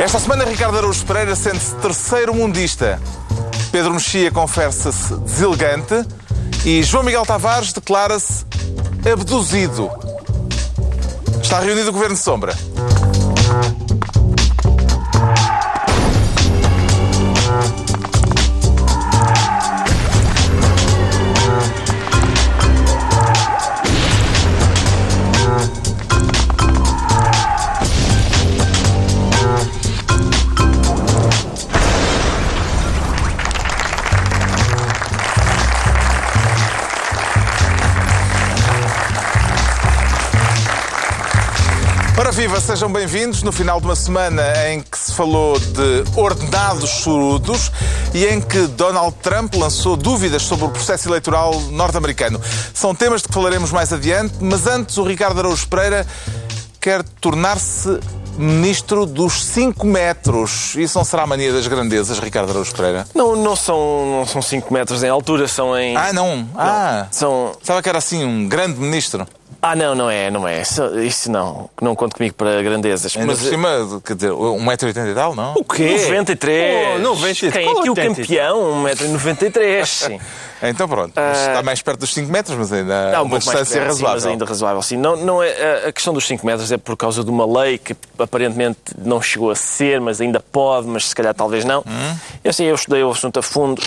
Esta semana, Ricardo Araújo Pereira sente-se terceiro mundista. Pedro Mexia confessa-se deselegante. E João Miguel Tavares declara-se abduzido. Está reunido o Governo de Sombra. Ora viva, sejam bem-vindos no final de uma semana em que se falou de ordenados chorudos e em que Donald Trump lançou dúvidas sobre o processo eleitoral norte-americano. São temas de que falaremos mais adiante, mas antes o Ricardo Araújo Pereira quer tornar-se ministro dos 5 metros. Isso não será a mania das grandezas, Ricardo Araújo Pereira? Não, não são, não são 5 metros em altura, são em. Ah, não. Ah, São. Sabe que era assim um grande ministro? Ah, não, não é, não é. Isso, isso não. Não conto comigo para grandezas. Ainda Mas. por cima, quer dizer, 1,80m e tal, não? O quê? 93. Oh, 93. Quem é Qual aqui o 83? campeão? 1,93m. Sim. Então pronto, mas está mais perto dos 5 metros, mas ainda um uma pouco mais distância perto, sim, razoável. mas ainda razoável. Sim. Não, não é, a- questão dos 5 metros é por causa de uma lei que aparentemente não chegou a ser, mas ainda pode, mas se calhar talvez não. Hum? Eu sei, eu estudei o assunto a fundo.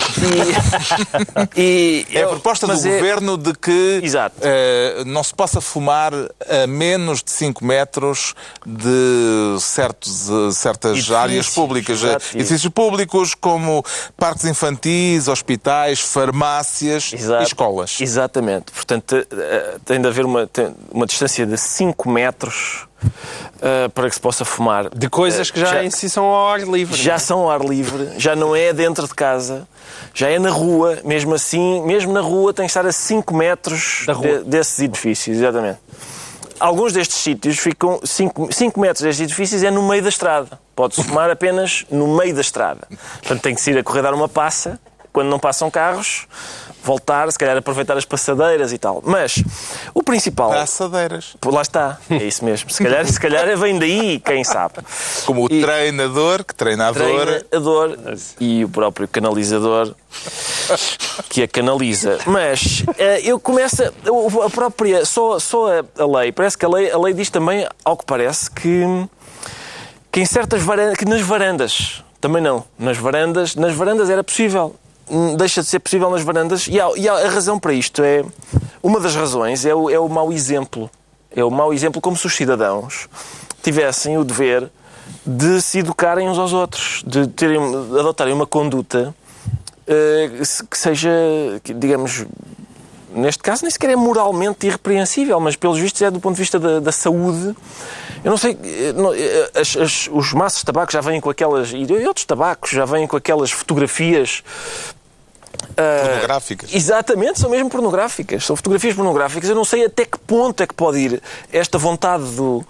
E, e É a eu- proposta do mas é- governo de que Exato. eh, não se possa fumar a menos de 5 metros de certos, eh, certas Edifícios, áreas públicas. eh, exato. Edifícios públicos como parques infantis, hospitais, farmácias Exato. e escolas. Exatamente. Portanto, eh, tem de haver uma, uma distância de 5 metros eh, para que se possa fumar. De coisas que já, Já- em si são ao ar livre. Já são ao ar livre, já não é dentro de casa, já é na rua. Mesmo assim, mesmo na rua, tem que estar a 5 metros de- desses edifícios. Exatamente. Alguns destes sítios ficam 5 metros destes edifícios é no meio da estrada. Pode-se fumar apenas no meio da estrada. Portanto, tem que se ir a correr dar uma passa, quando não passam carros, voltar, se calhar aproveitar as passadeiras e tal. Mas o principal. Passadeiras. Lá está, é isso mesmo. Se calhar, se calhar vem daí, quem sabe. Como o E- treinador, que treina a dor. treinador e o próprio canalizador que a canaliza. Mas eh, eu começo a, a própria só só a, a lei parece que a lei a lei diz também ao que parece que que em certas varandas que nas varandas também não nas varandas nas varandas era possível deixa de ser possível nas varandas e, há, e há- a razão para isto é uma das razões é o, é o mau exemplo é o mau exemplo como se os cidadãos tivessem o dever de se educarem uns aos outros, de terem, de adotarem uma conduta eh, que seja, digamos, neste caso nem sequer é moralmente irrepreensível, mas pelos vistos é do ponto de vista da, da saúde. Eu não sei, eh, não, eh, as- as- os maços de tabaco já vêm com aquelas, e outros tabacos já vêm com aquelas fotografias Pornográficas. Exatamente, são mesmo pornográficas. São fotografias pornográficas. Eu não sei até que ponto é que pode ir esta vontade do,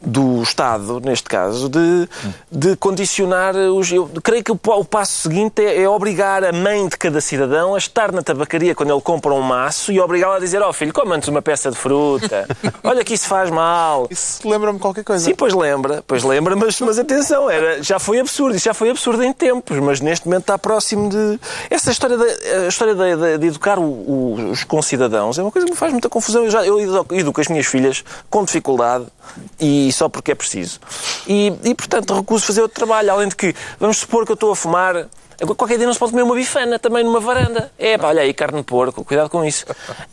do Estado, neste caso, de, de condicionar os. Eu creio que o, o passo seguinte é, é obrigar a mãe de cada cidadão a estar na tabacaria quando ele compra um maço e obrigá-la a dizer: Ó filho, coma antes uma peça de fruta. Olha que isso faz mal. Isso lembra-me qualquer coisa. Sim, pois lembra, pois lembra, mas, mas atenção, era, já foi absurdo, isso já foi absurdo em tempos, mas neste momento está próximo de. Essa história, da, a história de, de- de educar o- o- os concidadãos é uma coisa que me faz muita confusão. Eu, já, eu educo, educo as minhas filhas com dificuldade e só porque é preciso. E, e portanto, recuso fazer outro trabalho, além de que, vamos supor que eu estou a fumar. Qualquer dia não se pode comer uma bifana também numa varanda. É, pá, olha aí, carne de porco, cuidado com isso.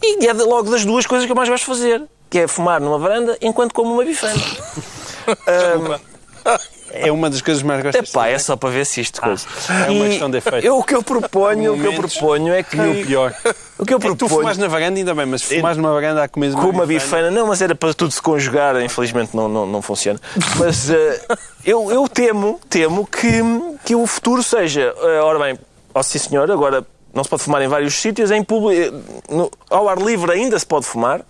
E é logo das duas coisas que eu mais gosto de fazer, que é fumar numa varanda enquanto como uma bifana. É uma das coisas mais gostas. Epá, é só para ver se isto coisa. é uma questão de efeito. Eu, o que eu proponho, o que eu proponho é que E o pior. o que eu É que tu proponho fumas na varanda ainda bem, mas se fumas numa varanda a comer com uma bifana, não, mas era para tudo se conjugar, infelizmente não, não, não funciona. Mas eh, eu, eu temo, temo que, que o futuro seja, eh, ora bem, ó sim senhor, agora não se pode fumar em vários sítios, em público, no- ao ar livre ainda se pode fumar,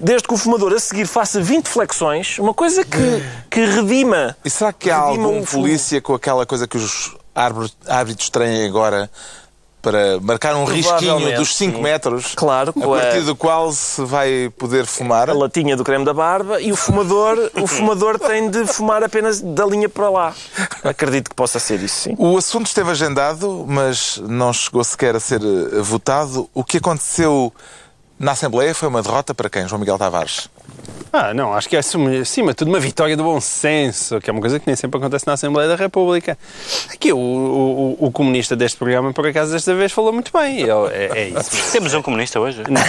desde que o fumador a seguir faça 20 flexões, uma coisa que, que redima. E será que há algum polícia com aquela coisa que os árbitros têm agora para marcar um risquinho dos 5 sim. metros, Claro, a com a- partir do qual se vai poder fumar. a latinha do creme da barba e o fumador, o fumador tem de fumar apenas da linha para lá. Acredito que possa ser isso, sim. O assunto esteve agendado, mas não chegou sequer a ser votado. O que aconteceu na Assembleia foi uma derrota para quem? João Miguel Tavares. Ah, não, acho que é acima de tudo uma vitória do bom senso, que é uma coisa que nem sempre acontece na Assembleia da República. Aqui o, o, o comunista deste programa, por acaso, desta vez falou muito bem. Ele, é, é isso. mesmo. Temos um comunista hoje? Não,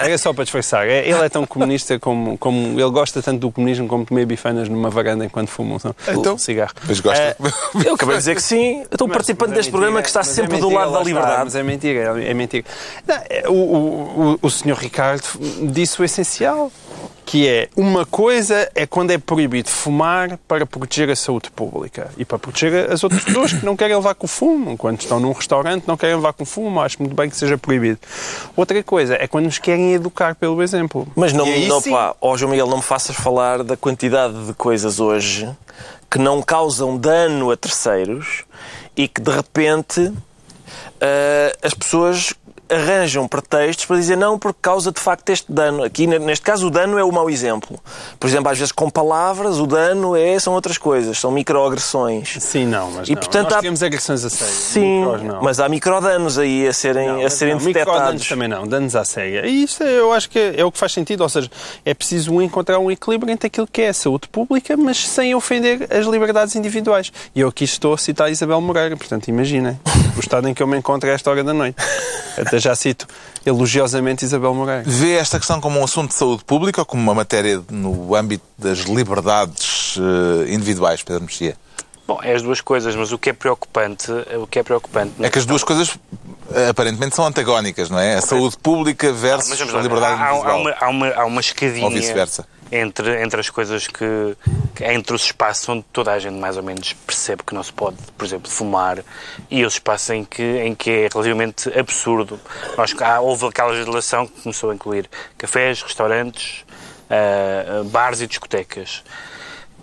era só para disfarçar. É- Ele é tão comunista como, como. Ele gosta tanto do comunismo como comer bifanas numa varanda enquanto fuma um, Então, um cigarro. Mas gosta. É, Eu acabei de dizer que sim. Eu estou Mas- participante mas é deste programa mentira, que está mas é sempre do mentira, lado da lá está, liberdade. mas é mentira, é mentira. Não, é, o, o, o, o senhor Ricardo disse o essencial, que é uma coisa é quando é proibido fumar para proteger a saúde pública e para proteger as outras pessoas que não querem levar com fumo. Quando estão num restaurante não querem levar com fumo, acho muito bem que seja proibido. Outra coisa é quando nos querem educar pelo exemplo. Mas não, aí não sim. pá, ó João Miguel, não me faças falar da quantidade de coisas hoje que não causam dano a terceiros e que de repente ah, as pessoas arranjam pretextos para dizer não por causa de facto este dano. Aqui, ne- neste caso, o dano é o mau exemplo. Por exemplo, às vezes com palavras, o dano é, são outras coisas, são microagressões. Sim, não, mas E, não. portanto, Nós há- temos agressões a sério. Sim, Micros, mas há microdanos aí a serem, Não, a serem não, detectados. também não, danos à séria. E isto eu acho que é o que faz sentido, ou seja, é preciso encontrar um equilíbrio entre aquilo que é a saúde pública, mas sem ofender as liberdades individuais. E eu aqui estou a citar Isabel Moreira, portanto imaginem o estado em que eu me encontro a esta hora da noite. Até já cito elogiosamente Isabel Moreira. Vê esta questão como um assunto de saúde pública ou como uma matéria no âmbito das liberdades eh, individuais, Pedro Mexia? Bom, é as duas coisas, mas o que é preocupante, o que é preocupante... É que as duas coisas aparentemente são antagónicas, não é? A saúde pública versus Mas a liberdade há, há individual. uma, há, uma, há uma escadinha Ou vice-versa. entre, entre as coisas que, que- entre os espaços onde toda a gente mais ou menos percebe que não se pode, por exemplo, fumar e os espaços em que, em que é relativamente absurdo. Nós, há, houve aquela legislação que começou a incluir cafés, restaurantes, ah, bares e discotecas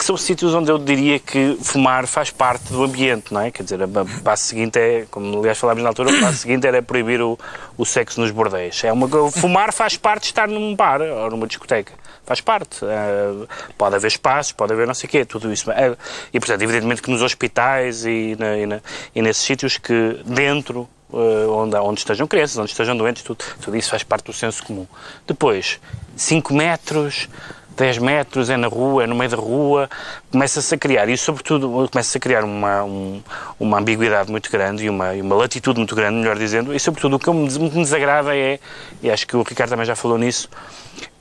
são sítios onde eu diria que fumar faz parte do ambiente, não é? Quer dizer, o passo seguinte é, como aliás falámos na altura, o passo seguinte era proibir o, o sexo nos bordéis. É uma, fumar faz parte de estar num bar ou numa discoteca. Faz parte. Eh, pode haver espaços, pode haver não sei o quê, tudo isso. Eh, e, portanto, evidentemente que nos hospitais e, na- e na- e nesses sítios que dentro eh, onde, onde estejam crianças, onde estejam doentes, tudo, tudo isso faz parte do senso comum. Depois, 5 metros, 10 metros, é na rua, é no meio da rua, começa-se a criar, e sobretudo começa-se a criar uma, um- uma ambiguidade muito grande e uma, uma latitude muito grande, melhor dizendo, e sobretudo o que me desagrada é, e acho que o Ricardo também já falou nisso,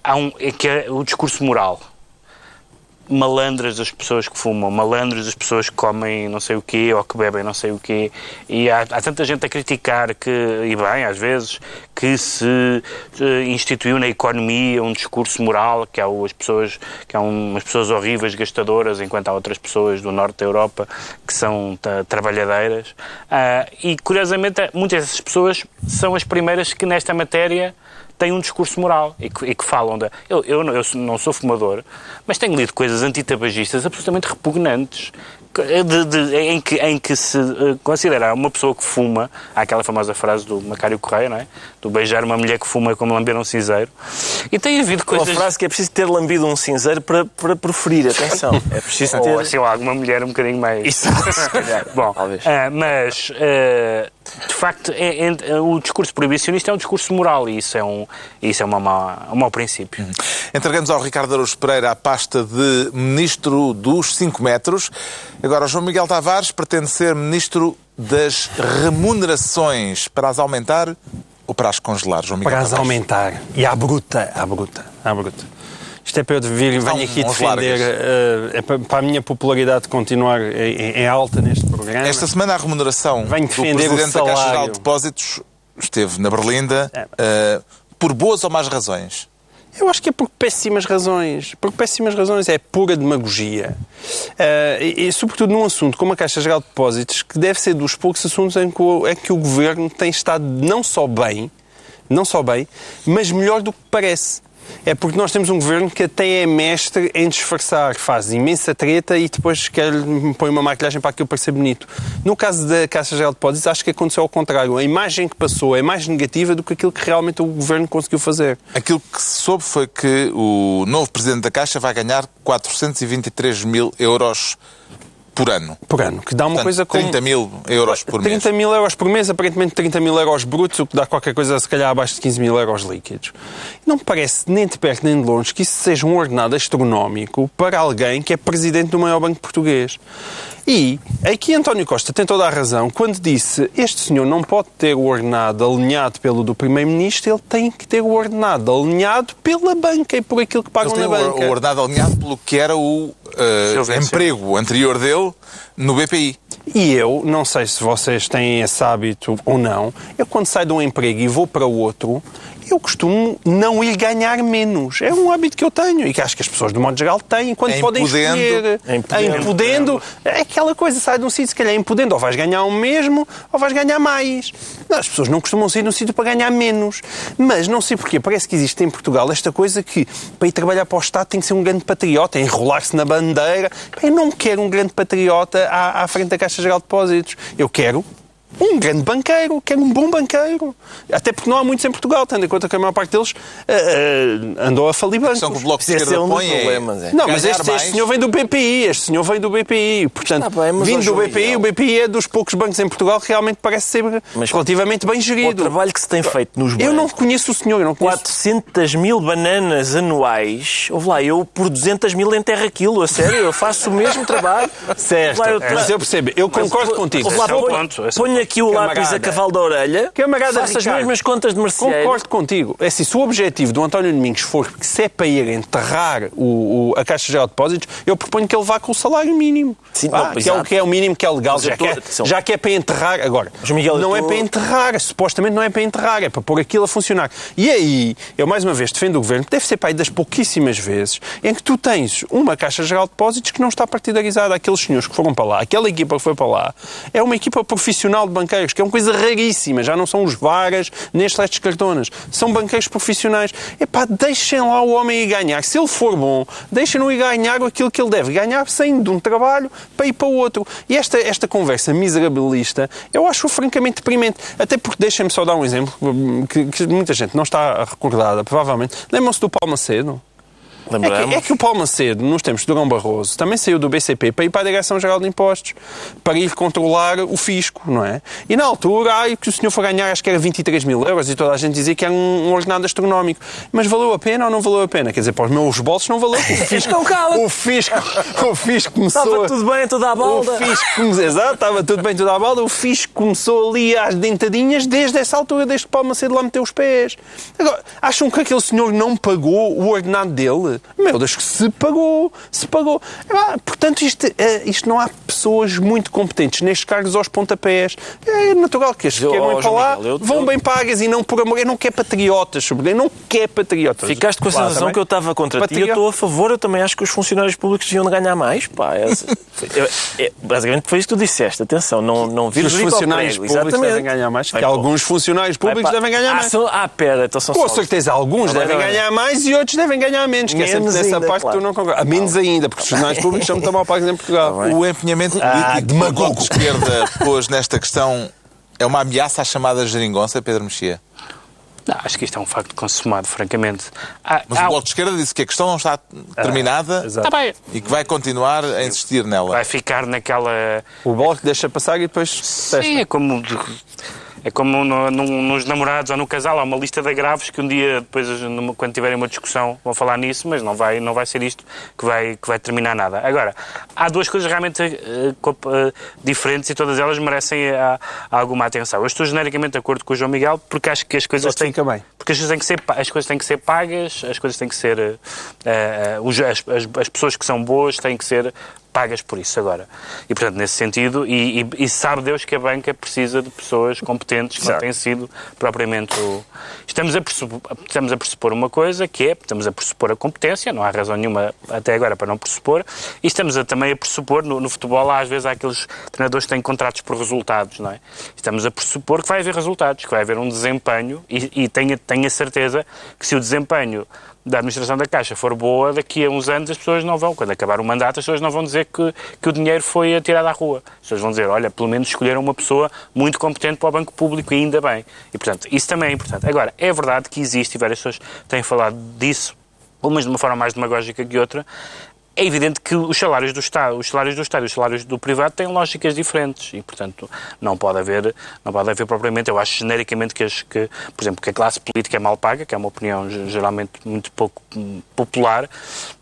há um, é que é o discurso moral malandras das pessoas que fumam, malandras das pessoas que comem não sei o quê ou que bebem não sei o quê. E há, há tanta gente a criticar que, e bem, às vezes, que se eh, instituiu na economia um discurso moral, que há as pessoas, que há umas pessoas horríveis gastadoras, enquanto há outras pessoas do norte da Europa que são trabalhadeiras. Ah, e, curiosamente, muitas dessas pessoas são as primeiras que, nesta matéria, têm um discurso moral e que, e que falam da. Eu, eu, eu não sou fumador, mas tenho lido coisas antitabagistas absolutamente repugnantes. que- de- de- em, que, em que se eh, considera uma pessoa que fuma, há aquela famosa frase do Macário Correia, não é? Do beijar uma mulher que fuma é como lamber um cinzeiro. E tem havido Uma coisas. frase que é preciso ter lambido um cinzeiro para, para preferir. Atenção. É preciso ter. Ou assim, lá, alguma mulher um bocadinho mais. Isso, se calhar. Bom, Talvez. ah, mas ah, de facto é- é- o discurso proibicionista é um discurso moral e isso é um, isso é uma má- um mau princípio. Entregamos ao Ricardo Araújo Pereira a pasta de Ministro dos 5 metros. Agora, João Miguel Tavares pretende ser Ministro das Remunerações para as aumentar ou para as congelar, João Miguel Para as Tavares? aumentar. E à bruta, à bruta, à bruta. Isto é para eu vir venho aqui defender, eh, é para, para a minha popularidade continuar em, em alta neste programa. Esta semana a remuneração Venho do o Presidente da Caixa Geral de Depósitos esteve na Berlinda eh, por boas ou más razões. Eu acho que é por péssimas razões. Por péssimas razões. É pura demagogia. Eh, e, e, sobretudo, num assunto como a Caixa Geral de Depósitos, que deve ser dos poucos assuntos em que o, em que o Governo tem estado não só bem, não só bem, mas melhor do que parece. É porque nós temos um governo que até é mestre em disfarçar, faz imensa treta e depois quer põe uma maquilhagem para aquilo parecer bonito. No caso da Caixa Geral de Depósitos, acho que aconteceu ao contrário. A imagem que passou é mais negativa do que aquilo que realmente o governo conseguiu fazer. Aquilo que se soube foi que o novo presidente da Caixa vai ganhar 423 mil euros por ano. Por ano, que dá uma Portanto, coisa como... 30 mil euros por 30 mês. mil euros por mês, aparentemente 30 mil euros brutos, o que dá qualquer coisa, se calhar, abaixo de 15 mil euros líquidos. Não me parece nem de perto nem de longe que isso seja um ordenado astronómico para alguém que é presidente do maior banco português. E aqui António Costa tem toda a razão quando disse este senhor não pode ter o ordenado alinhado pelo do Primeiro-Ministro, ele tem que ter o ordenado alinhado pela banca e por aquilo que pagam na banca. o ordenado alinhado pelo que era o Silvêncio. emprego anterior dele no BPI. E eu, não sei se vocês têm esse hábito ou não, eu quando saio de um emprego e vou para outro, eu costumo não ir ganhar menos. É um hábito que eu tenho e que acho que as pessoas, de modo geral, têm quando É podem impudendo. escolher. É impudendo. É impudendo. É aquela coisa, sai de um sítio, se calhar é impudendo, ou vais ganhar o mesmo ou vais ganhar mais. Não, as pessoas não costumam sair de um sítio para ganhar menos. Mas não sei porquê, parece que existe em Portugal esta coisa que para ir trabalhar para o Estado tem que ser um grande patriota, enrolar-se na bandeira. Eu não quero um grande patriota à, à frente da Caixa Geral de Depósitos. Eu quero um grande banqueiro, quero um bom banqueiro. Até porque não há muitos em Portugal, tendo em conta que a maior parte deles eh, eh, andou a falir bancos. questão que o Bloco de é Esquerda um põe é problemas, é. Não, mas este, mais. este senhor vem do BPI, este senhor vem do BPI. Portanto, Está bem, vindo do BPI, Miguel. o BPI é dos poucos bancos em Portugal que realmente parece ser Mas- relativamente bem O gerido. trabalho que se tem feito nos Eu não bancos, conheço o senhor, eu não conheço. 400 mil bananas anuais, ouve lá, eu por 200 mil enterro aquilo, a sério, eu faço o mesmo trabalho. Certo, lá, eu- mas eu percebo, eu concordo Mas, contigo. ouve lá, é o ponho- é o ponho aqui o lápis Camarada. a cavalo da orelha, Camarada faço as Ricardo, mesmas contas de mercearia. Concordo contigo. É assim, se o objetivo do António Domingos for que se é para ir enterrar o, o- a Caixa Geral de Depósitos, eu proponho que ele vá com o salário mínimo. Sim, Vá, não, que, é o, que é o mínimo que é legal, eu já, tô- que é, já que é para enterrar. Agora, Miguel, não é para enterrar, supostamente não é para enterrar, é para pôr aquilo a funcionar. E aí, eu mais uma vez defendo o Governo, que deve ser para aí das pouquíssimas vezes em que tu tens uma Caixa Geral de Depósitos que não está partidarizada. Aqueles senhores que foram para lá, aquela equipa que foi para lá, é uma equipa profissional de banqueiros, que é uma coisa raríssima. Já não são os varas, nem celestes cartonas. São banqueiros profissionais. Epá, deixem lá o homem ir ganhar. Se ele for bom, deixem-no ir ganhar aquilo que ele deve ganhar, saindo de um trabalho para ir para o outro. E esta, esta conversa miserabilista, eu acho francamente deprimente. Até porque, deixem-me só dar um exemplo, que, que muita gente não está recordada, provavelmente. Lembram-se do Paulo Macedo? É Lembramos. que, é que o Paulo Macedo, nos tempos de Durão Barroso, também saiu do BCP para ir para a Direção-Geral de Impostos, para ir controlar o fisco, não é? E na altura, ai, que o senhor foi ganhar, acho que era 23 mil euros, e toda a gente dizia que era um, um ordenado astronómico. Mas valeu a pena ou não valeu a pena? Quer dizer, para os meus bolsos não valeu. O fisco, Então cala-te. o fisco, o fisco começou... Estava tudo bem, tudo à balda. O fisco, come- exato, estava tudo bem, tudo à balda. O fisco começou ali às dentadinhas desde essa altura, desde que Paulo Macedo lá meteu os pés. Agora, acham que aquele senhor não pagou o ordenado dele? Meu Deus, que se pagou, se pagou. Portanto, isto, eh, isto não há pessoas muito competentes nestes cargos aos pontapés. É natural que queiram ó, ir para lá, vão bem pagas e não por amor. Eu não quero patriotas, sobre eu não quero patriotas. Ficaste com a Lá, sensação também. que eu estava contra ti Patriota. eu estou a favor. Eu também acho que os funcionários públicos deviam de ganhar mais. Pá, é, é- é- basicamente foi isso que tu disseste. Atenção, não, não Que vires os funcionários prego. públicos Exatamente. devem ganhar mais. Que alguns funcionários públicos devem ganhar Ah, mais. Ah, pera, então são Com certeza, alguns Tá devem tá ganhar mais e outros devem ganhar menos. Que Menos nessa ainda, parte claro. tu não concordas. Ah, Menos ainda, porque os jornais públicos são muito mal pagos em Portugal. O empenhamento Ah, político que o demagogo. Bloco de Esquerda pôs nesta questão é uma ameaça à chamada geringonça, Pedro Mexia? Não, acho que isto é um facto consumado, francamente. Há- Mas há- o Bloco de Esquerda disse que a questão não está terminada exato. Tá e que vai continuar a insistir nela. Vai ficar naquela. O bloco deixa passar e depois Sim, testa. é como. É como no- no- nos namorados ou no casal, há uma lista de agravos que um dia, depois, quando tiverem uma discussão, vão falar nisso, mas não vai, não vai ser isto que vai, que vai terminar nada. Agora, há duas coisas realmente co- eh, diferentes e todas elas merecem eh, alguma atenção. Eu estou genericamente de acordo com o João Miguel porque acho que as coisas têm bem. porque as coisas têm que ser, as coisas têm que ser pagas, as coisas têm que ser. as- as pessoas que são boas têm que ser pagas por isso agora. E, portanto, nesse sentido, e, e- e sabe Deus que a banca precisa de pessoas competentes, que não têm sido propriamente o... Estamos a, pressupor, estamos a pressupor uma coisa, que é, estamos a pressupor a competência, não há razão nenhuma até agora para não pressupor, e estamos a, também a pressupor, no, no futebol, às vezes há aqueles treinadores que têm contratos por resultados, não é? Estamos a pressupor que vai haver resultados, que vai haver um desempenho, e, e tenha, tenha certeza que se o desempenho da administração da Caixa for boa, daqui a uns anos as pessoas não vão, quando acabar o mandato, as pessoas não vão dizer que, que o dinheiro foi atirado à rua. As pessoas vão dizer, olha, pelo menos escolheram uma pessoa muito competente para o Banco Público e ainda bem. E, portanto, isso também é importante. Agora, é verdade que existe, e várias pessoas têm falado disso, umas de uma forma mais demagógica que outra, é evidente que os salários do Estado, os salários do Estado e os salários do privado têm lógicas diferentes e, portanto, não pode haver, não pode haver propriamente, eu acho genericamente que, as, que, por exemplo, que a classe política é mal paga, que é uma opinião geralmente muito pouco popular,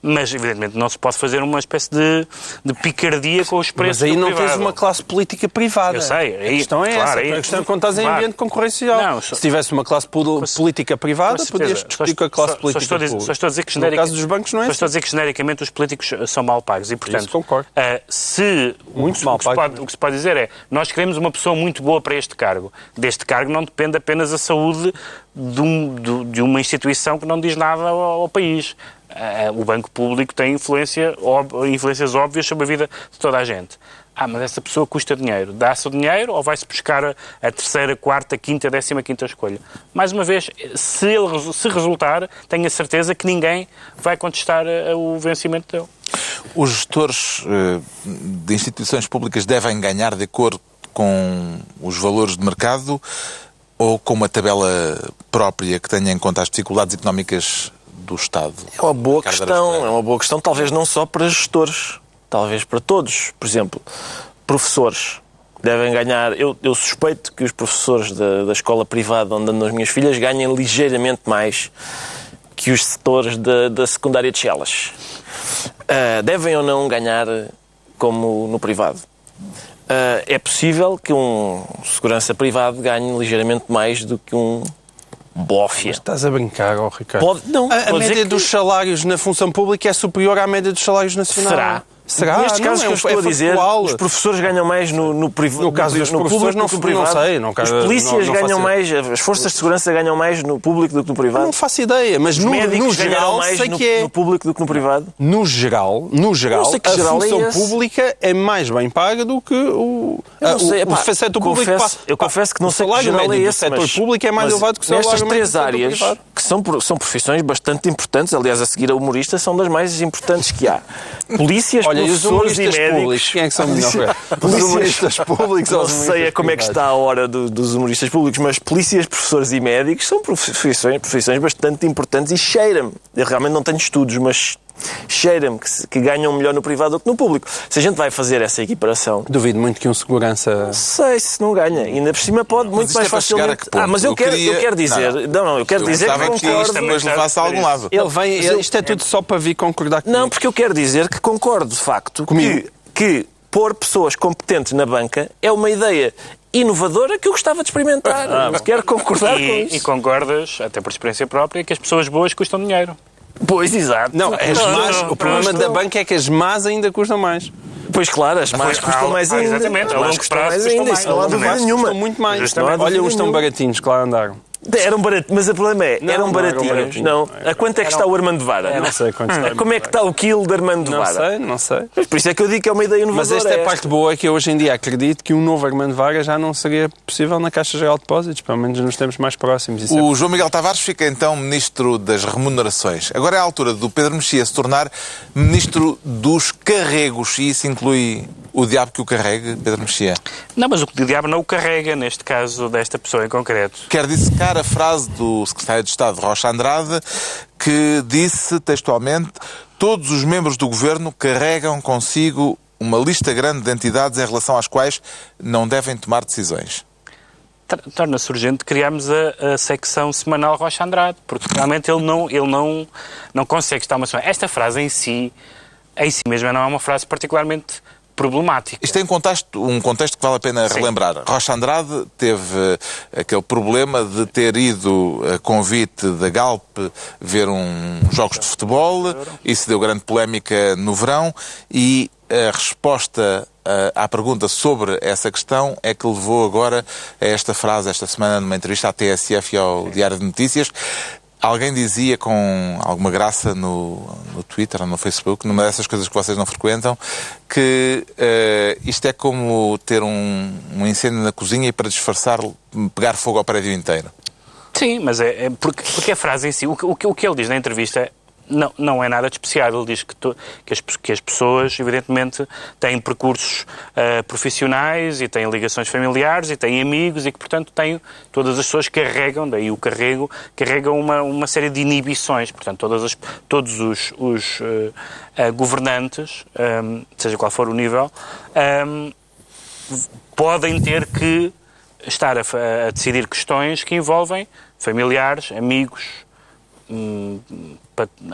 mas evidentemente não se pode fazer uma espécie de, de picardia com os preços Mas aí não privado. tens uma classe política privada. Eu sei, a aí- questão é claro, essa. aí- a questão é quando estás em claro. ambiente concorrencial. Não, só- Se tivesse uma classe pol- política privada, podias discutir com a classe Só- só política estou a dizer-. Só estou a dizer que No generic- caso dos bancos não é só estou a assim. dizer que genericamente os políticos são mal pagos e, portanto, concordo. ah, se Muito o, que- mal o, que pago pode, o que se pode dizer é nós queremos uma pessoa muito boa para este cargo. Deste cargo não depende apenas a saúde de, um- de uma instituição que não diz nada ao, ao país. Ah, o Banco Público tem influência, influências óbvias sobre a vida de toda a gente. Ah, mas essa pessoa custa dinheiro. Dá-se o dinheiro ou vai-se buscar a, a terceira, quarta, quinta, décima quinta escolha? Mais uma vez, se ele se resultar, tenho a certeza que ninguém vai contestar eh, o vencimento dele. Os gestores eh, de instituições públicas devem ganhar de acordo com os valores de mercado ou com uma tabela própria que tenha em conta as dificuldades económicas do Estado? É uma boa questão, é uma boa questão, talvez não só para gestores, talvez para todos. Por exemplo, professores devem ganhar. Eu, eu suspeito que os professores da, da escola privada onde andam as minhas filhas ganhem ligeiramente mais que os setores da, da secundária de Chelas. Ah, devem ou não ganhar como no privado? Ah, é possível que um segurança privado ganhe ligeiramente mais do que um bófia. Estás a brincar, ó Ricardo. Pode- não, a, a média que- dos salários na função pública é superior à média dos salários nacionais. Será? Será? Nestes Não, casos é que eu um- estou é a dizer, factual. os professores ganham mais no, no, priv... No caso dos no público não- do que no não privado. sei, não quero- Os polícias não- não ganham mais, as forças de segurança ganham mais no público do que no privado. Não faço ideia, mas Os no, no geral mais sei no, que é. no público do que no privado. No geral, no geral, a geral é função esse. pública é mais bem paga do que o, Eu não a- sei, o, pá, o setor público. confesso, eu confesso que não sei que geral é esse, setor público é mais elevado que o salário nestas três áreas que são, são profissões bastante importantes, aliás, a seguir a humorista são das mais importantes que há. Polícias, Olha, e os humoristas públicos, quem é que são? Os Polícias- humoristas públicos Não sei como é que está a hora do- dos humoristas públicos, mas polícias, professores e médicos são profissões, profissões bastante importantes e cheira-me. Eu realmente não tenho estudos, mas cheira-me que, que ganham melhor no privado do que no público. Se a gente vai fazer essa equiparação, Duvido muito que um segurança. não sei se não ganha. Ainda por cima pode muito isto mais é facilmente. ah, mas eu, Eu quero, queria- eu quero dizer. Não, Não, não, eu quero Eu dizer que gostava que isto concordo. depois levasse a algum lado. Ele vem. Mas eu- Isto é tudo só para vir concordar comigo. Não, porque eu quero dizer que concordo, de facto, Comigo. que, que pôr pessoas competentes na banca é uma ideia inovadora que eu gostava de experimentar. quero concordar com E, isso. e concordas, até por experiência própria, que as pessoas boas custam dinheiro. Pois, exato. Não, as Não, más, não, o problema não. da banca é que as más ainda custam mais. Pois claro, as mais custam mais ainda. exatamente, As a longo custam prazo mais custam não há dúvida nenhuma. Custam muito mais. Olha dúvida os tão nenhuma. baratinhos lá andaram. Eram baratos, mas o problema é, Não, eram não eram baratinhos. baratinhos. Não. A quanto é que está o Armando Vara? Não sei quanto está. Como é que está o quilo de Armando de Não Vara? sei, não sei. Mas Por isso é que eu digo que é uma ideia Mas inovadora. esta é a parte boa que eu hoje em dia acredito que um novo Armando Vaga já não seria possível na Caixa Geral de Depósitos, pelo menos nos tempos mais próximos. É O João Miguel Tavares fica então Ministro das Remunerações. Agora é a altura do Pedro Mexia se tornar Ministro dos Carregos. E isso inclui o diabo que o carregue, Pedro Mexia. Não, mas o diabo não o carrega, neste caso desta pessoa em concreto. Quer dissecar a frase do Secretário de Estado Rocha Andrade, que disse textualmente: Todos os membros do governo carregam consigo uma lista grande de entidades em relação às quais não devem tomar decisões. Tor- Torna-se urgente criarmos a, a secção semanal Rocha Andrade, porque realmente ele não, ele não, não consegue estar uma semana. Esta frase em si, em si mesma, não é uma frase particularmente problemática. Isto tem um contexto, um contexto que vale a pena Sim. relembrar. Rocha Andrade teve eh, aquele problema de ter ido a convite da Galp ver um jogos de futebol. Isso deu grande polémica no verão e a resposta eh, à pergunta sobre essa questão é que levou agora a esta frase esta semana numa entrevista à TSF e ao Diário de Notícias. Alguém dizia com alguma graça no, no Twitter ou no Facebook, numa dessas coisas que vocês não frequentam, que eh, isto é como ter um, um incêndio na cozinha e para disfarçar pegar fogo ao prédio inteiro. Sim, mas é, é porque, porque a frase em si, o o, o que ele diz na entrevista Não, não é nada de especial. Ele diz que, to, que, as, que as pessoas, evidentemente, têm percursos uh, profissionais e têm ligações familiares e têm amigos e que, portanto, têm, todas as pessoas carregam, daí o carrego, carregam uma, uma série de inibições. Portanto, todas as, todos os, os uh, uh, governantes, um, seja qual for o nível, um, podem ter que estar a, a decidir questões que envolvem familiares, amigos,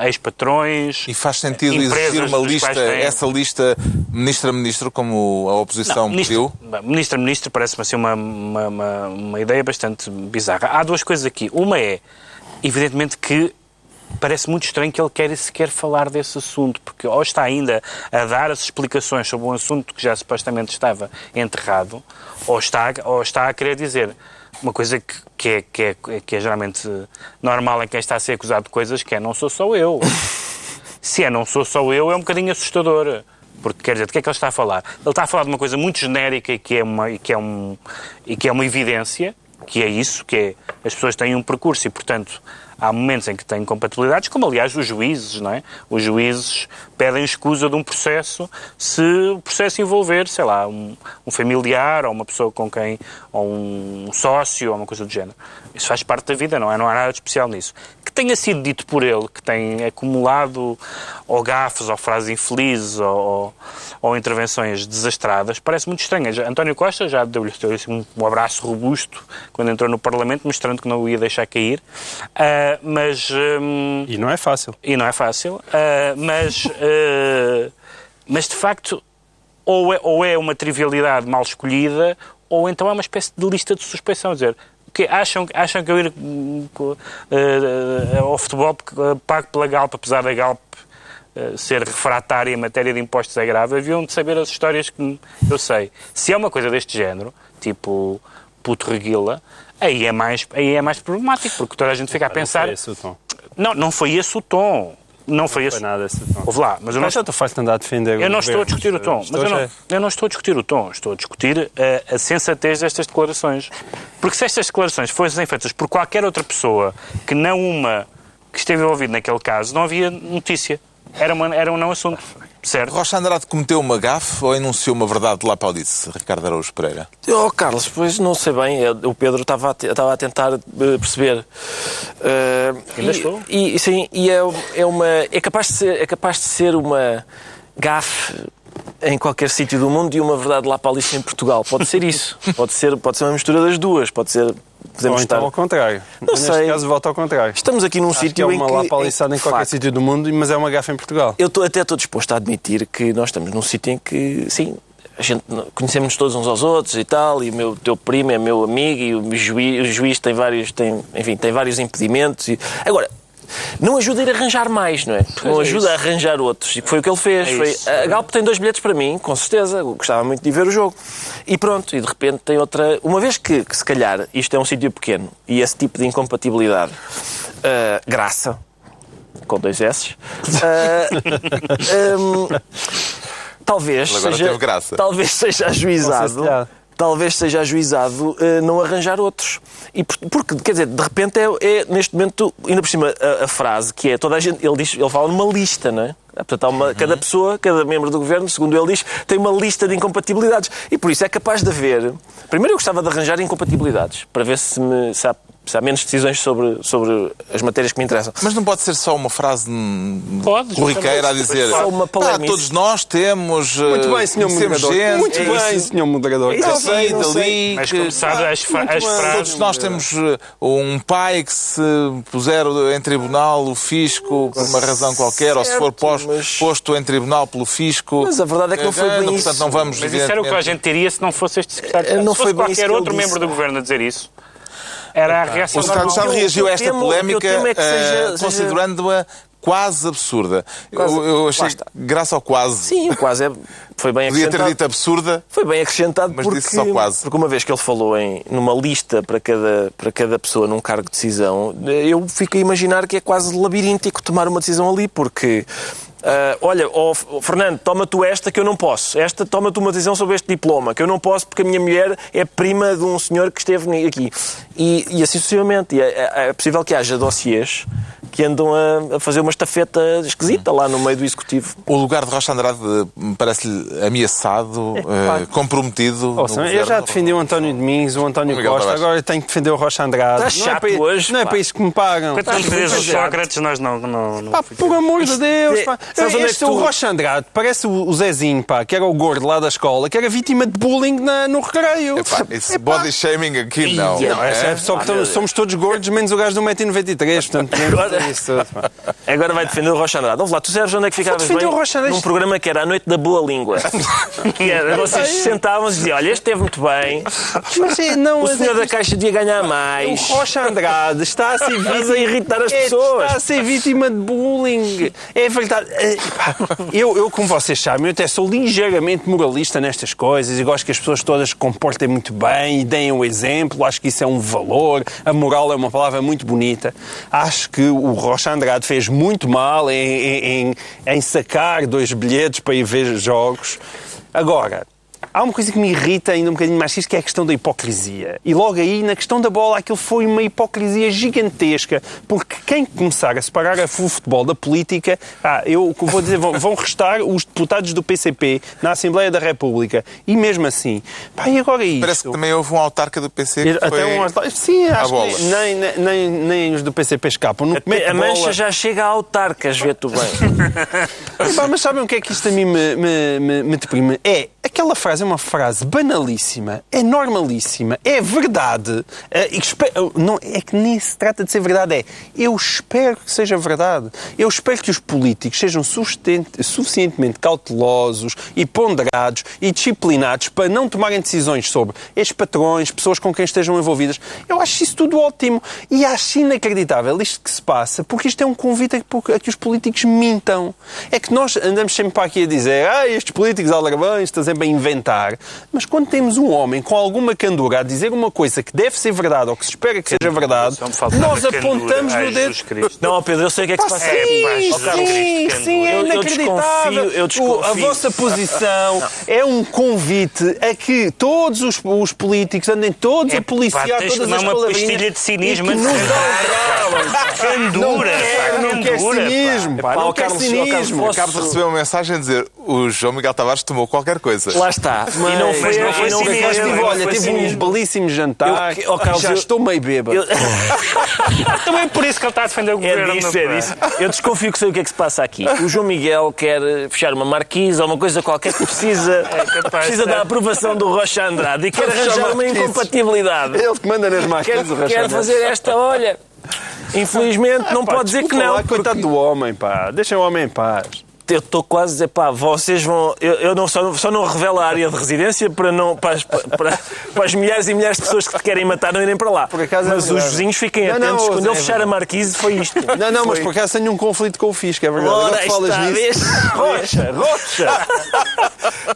ex-patrões. E faz sentido exigir uma lista, têm... essa lista ministro a ministro, como a oposição não, ministro, pediu? Ministro a ministro parece-me assim uma, uma, uma, uma ideia bastante bizarra. Há duas coisas aqui. Uma é, evidentemente, que parece muito estranho que ele quer sequer falar desse assunto, porque ou está ainda a dar as explicações sobre um assunto que já supostamente estava enterrado, ou está, ou está a querer dizer uma coisa que, que, é, que, é, que é geralmente normal em quem está a ser acusado de coisas que é não sou só eu. Se é não sou só eu, é um bocadinho assustador. Porque, quer dizer, de que é que ele está a falar? Ele está a falar de uma coisa muito genérica e que é uma, e que é um, e que é uma evidência, que é isso, que é as pessoas têm um percurso e, portanto, há momentos em que têm incompatibilidades, como aliás os juízes, não é? Os juízes pedem escusa de um processo se o processo envolver, sei lá, um, um familiar ou uma pessoa com quem, ou um sócio ou uma coisa do género. Isso faz parte da vida, não é? Não há nada de especial nisso. Que tenha sido dito por ele, que tem acumulado ou gafes, ou frases infelizes, ou, ou intervenções desastradas, parece muito estranho. António Costa já deu-lhe um, um abraço robusto quando entrou no Parlamento, mostrando que não o ia deixar cair. Uh, mas... Um, e não é fácil. E não é fácil. Uh, mas, uh, mas, de facto, ou é, ou é uma trivialidade mal escolhida, ou então é uma espécie de lista de suspeição. Dizer, que acham, acham que eu ir uh, ao futebol pago pela Galp, apesar da Galp uh, ser refratária em matéria de impostos é grave, haviam de saber as histórias que eu sei. Se é uma coisa deste género, tipo puto reguila, aí é mais, aí é mais problemático, porque toda a gente fica a pensar... Não foi esse o tom. Não, não foi esse o tom. Não foi esse. Nada esse tom. Ouve lá, mas eu não. Mas tu faz andar a defender Eu não estou a discutir o tom. Mas eu não, eu não estou a discutir o tom. Estou a discutir a, a sensatez destas declarações. Porque se estas declarações fossem feitas por qualquer outra pessoa que não uma que esteve envolvida naquele caso, não havia notícia. Era, uma, era um não assunto. Certo. Rocha Andrade cometeu uma gafe ou enunciou uma verdade lá para o disse, Ricardo Araújo Pereira? Oh, Carlos, pois não sei bem. O Pedro estava a, estava a tentar eh, perceber. Uh, Ainda e, estou. E, sim, e é, é, uma, é, capaz de ser, é capaz de ser uma gafe em qualquer sítio do mundo e uma verdade lá para Alice em Portugal. Pode ser isso. Pode ser, pode ser uma mistura das duas. Pode ser. Podemos Ou então estar... ao contrário. Não Neste sei. caso, volta ao contrário. Estamos aqui num Acho sítio que é uma em que... lapaliçada em, em qualquer sítio do mundo, mas é uma gafa em Portugal. Eu estou, até estou disposto a admitir que nós estamos num sítio em que, sim, a gente conhecemos todos uns aos outros e tal, e o meu teu primo é meu amigo e o juiz, o juiz tem vários, tem, enfim, tem vários impedimentos. E... Agora, não ajuda a ir arranjar mais, não é? Não é ajuda a arranjar outros. E foi o que ele fez. É foi, a Galp tem dois bilhetes para mim, com certeza. Gostava muito de ver o jogo. E pronto, e de repente tem outra. Uma vez que, que se calhar isto é um sítio pequeno e esse tipo de incompatibilidade, uh, graça, com dois S, uh, um, talvez Agora seja, teve graça. talvez seja ajuizado talvez seja ajuizado uh, não arranjar outros. E porque, quer dizer, de repente é, é neste momento, ainda por cima, a, a, frase que é toda a gente, ele diz, ele fala numa lista, não é? Portanto, uma, uhum. cada pessoa, cada membro do governo, segundo ele diz, tem uma lista de incompatibilidades. E por isso é capaz de haver. Primeiro, eu gostava de arranjar incompatibilidades, para ver se, me, se há se há menos decisões sobre, sobre as matérias que me interessam. Mas não pode ser só uma frase pode, corriqueira a dizer só uma ah, todos nós temos Muito bem, senhor moderador. Gente, Muito é bem, isso. senhor moderador. Eu sei, dali... Mas as, as frases... Todos nós temos eh, um pai que se puser em tribunal o fisco por uma razão qualquer, certo, ou se for posto, mas... posto em tribunal pelo fisco... Mas a verdade é que não foi bem Portanto, não vamos... Mas isso era o que a gente teria se não fosse este secretário. Não se fosse qualquer outro membro do governo a dizer isso. Era a reação O Estado reagiu a esta polémica é uh, considerando-a quase absurda. Quase. Eu, eu achei graça ao quase. Sim, o quase é, foi bem Podia ter dito absurda. Foi bem acrescentado mas porque, disse só quase. porque uma vez que ele falou em numa lista para cada, para cada pessoa num cargo de decisão, eu fico a imaginar que é quase labiríntico tomar uma decisão ali, porque Uh, olha, oh, Fernando, toma tu esta que eu não posso. Esta, toma tu uma decisão sobre este diploma, que eu não posso porque a minha mulher é prima de um senhor que esteve aqui. E, e assim sucessivamente. E é, é, é possível que haja dossiês que andam a, a fazer uma estafeta esquisita lá no meio do executivo. O lugar de Rocha Andrade me parece-lhe ameaçado, eh, comprometido. no Ouçam, eu governo. já defendi o António Domingos, o António Miguel Costa, Tavares. agora tenho que defender o Rocha Andrade. Estás não é chato para, hoje, Não é pá. para isso que me pagam. Tu defendes os chato. Sócrates, nós não. não, não Pá, por amor de Deus, pá. É que Este, tu- o Rocha Andrade parece o, Zezinho, pá, que era o gordo lá da escola, que era vítima de bullying na- no recreio. Epá, esse Epá. body shaming aqui não. Ia, Não, é, É? só porque somos todos gordos, menos o gajo do 1,93m, portanto, podemos Agora- isso tudo, pá. Agora vai defender o Rocha Andrade. Vamos lá, tu sabes onde é que ficavas bem? o Rocha Andrade. Num programa que era a Noite da Boa Língua. que era, vocês se sentavam e diziam, olha, este esteve muito bem, Mas é, não, o é senhor que da Caixa devia ganhar mais. O Rocha Andrade está a ser vítima, a irritar as É, pessoas. Está a ser vítima de bullying. É verdade. É, Eu, eu, como vocês sabem, eu até sou ligeiramente moralista nestas coisas e gosto que as pessoas todas se comportem muito bem e deem o exemplo. Acho que isso é um valor. A moral é uma palavra muito bonita. Acho que o Rocha Andrade fez muito mal em- em- em sacar dois bilhetes para ir ver jogos. Agora, Há uma coisa que me irrita ainda um bocadinho mais que é a questão da hipocrisia. E logo aí, na questão da bola, aquilo foi uma hipocrisia gigantesca, porque quem começar a separar o futebol da política, ah, eu vou dizer, vão, vão restar os deputados do PCP na Assembleia da República. E mesmo assim, pá, e agora isto? Parece que também houve um autarca do PC que Até foi... um... Sim, acho bola. que nem, nem, nem, nem os do PCP escapam. No mete A mancha já chega a autarcas, vê tu bem. Epá, mas sabem o que é que isto a mim me, me, me, me deprime? É, aquela frase é uma frase banalíssima, é normalíssima, é verdade. É, e espe- não, é que nem se trata de ser verdade, é eu espero que seja verdade. Eu espero que os políticos sejam suficientemente cautelosos e ponderados e disciplinados para não tomarem decisões sobre ex-patrões, pessoas com quem estejam envolvidas. Eu acho isso tudo ótimo e acho inacreditável isto que se passa, porque isto é um convite a que- os políticos mintam. É que nós andamos sempre para aqui a dizer ah, estes políticos aldrabães estão sempre a inventar. Mas quando temos um homem com alguma candura a dizer uma coisa que deve ser verdade ou que se espera que seja verdade, nós apontamos no dedo. Não, Pedro, eu sei o que é que se passa sim, sim, sim, é inacreditável. eu desconfio. a vossa posição é um convite a que todos os, os políticos andem todos a Epá, policiar todas as uma palavrinhas pastilha de cinismo e que antes de. Não Candura, pá. cinismo, pá, Pá, não Carlos, Carlos, cinismo. posso- Acabo de receber uma mensagem a dizer o João Miguel Tavares tomou qualquer coisa. Lá está. e não foi, mas não e foi não cinismo, foi- Mas não tive, foi olha, tive um cinismo. belíssimo jantar Eu- ó, Carlos, já eu- estou meio bêbado. Eu- Também por isso que ele está a defender o É governo. disso, é disso. Eu desconfio que sei o que é que se passa aqui. O João Miguel quer fechar uma marquise ou uma coisa qualquer que precisa, capaz, precisa é. da aprovação do Rocha Andrade e quer arranjar uma incompatibilidade. Ele que manda nas Quer, máquinas o quer Rachel. fazer esta, olha. Infelizmente, não Pá, pode dizer que não. lá, Coitado porque do homem, pá. Deixem o homem em paz. Eu estou quase a dizer, pá, vocês vão. Eu, eu não, só, só não revelo a área de residência para, não, para, as, para, para as milhares e milhares de pessoas que te querem matar não irem para lá. Por acaso é Mas os verdade. vizinhos fiquem Não, não, atentos. Quando é ele fechar a marquise, foi isto. Não, não, mas Foi- por acaso tenho um conflito com o Fisco, é verdade. Ora, falas está, nisso. Rocha, Rocha!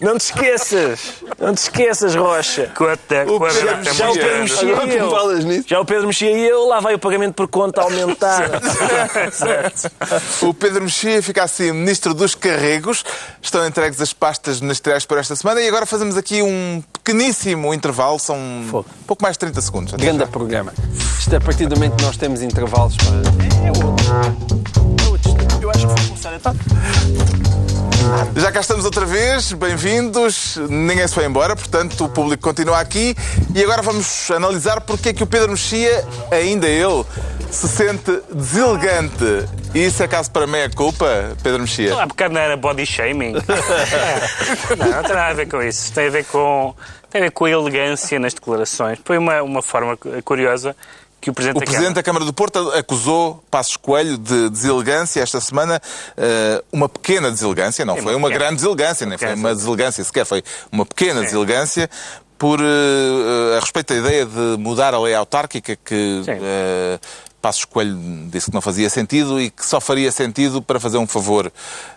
Não te esqueças! Não te esqueças, Rocha! O Pedro- conta Já o Pedro mexia que eu. Já o Pedro mexia e eu, lá vai o pagamento por conta aumentar. O Pedro Mexia fica assim ministro dos carregos. Estão entregues as pastas ministeriais por esta semana e agora fazemos aqui um pequeníssimo intervalo. São pouco mais de 30 segundos. Até Grande já. programa. Isto a partir do momento que nós temos intervalos. pá, É outro. Eu acho que vou começar a Já cá estamos outra vez, bem-vindos. Ninguém se foi embora, portanto o público continua aqui. E agora vamos analisar porque é que o Pedro Mexia, ainda ele, se sente deselegante. E isso é caso para meia culpa, Pedro Mexia? Há bocado não era body shaming. não, não tem nada a ver com isso. Tem a ver com, tem a, ver com a elegância nas declarações. Foi uma, uma forma cu- curiosa que o Presidente O da Presidente Câmara... da Câmara do Porto acusou Passos Coelho de deselegância esta semana, eh, uma pequena deselegância, não Sim, foi uma pequena. grande deselegância, nem foi uma deselegância sequer, foi uma pequena deselegância por, eh, a respeito da ideia de mudar a lei autárquica que Sim. Eh, Passos Coelho disse que não fazia sentido e que só faria sentido para fazer um favor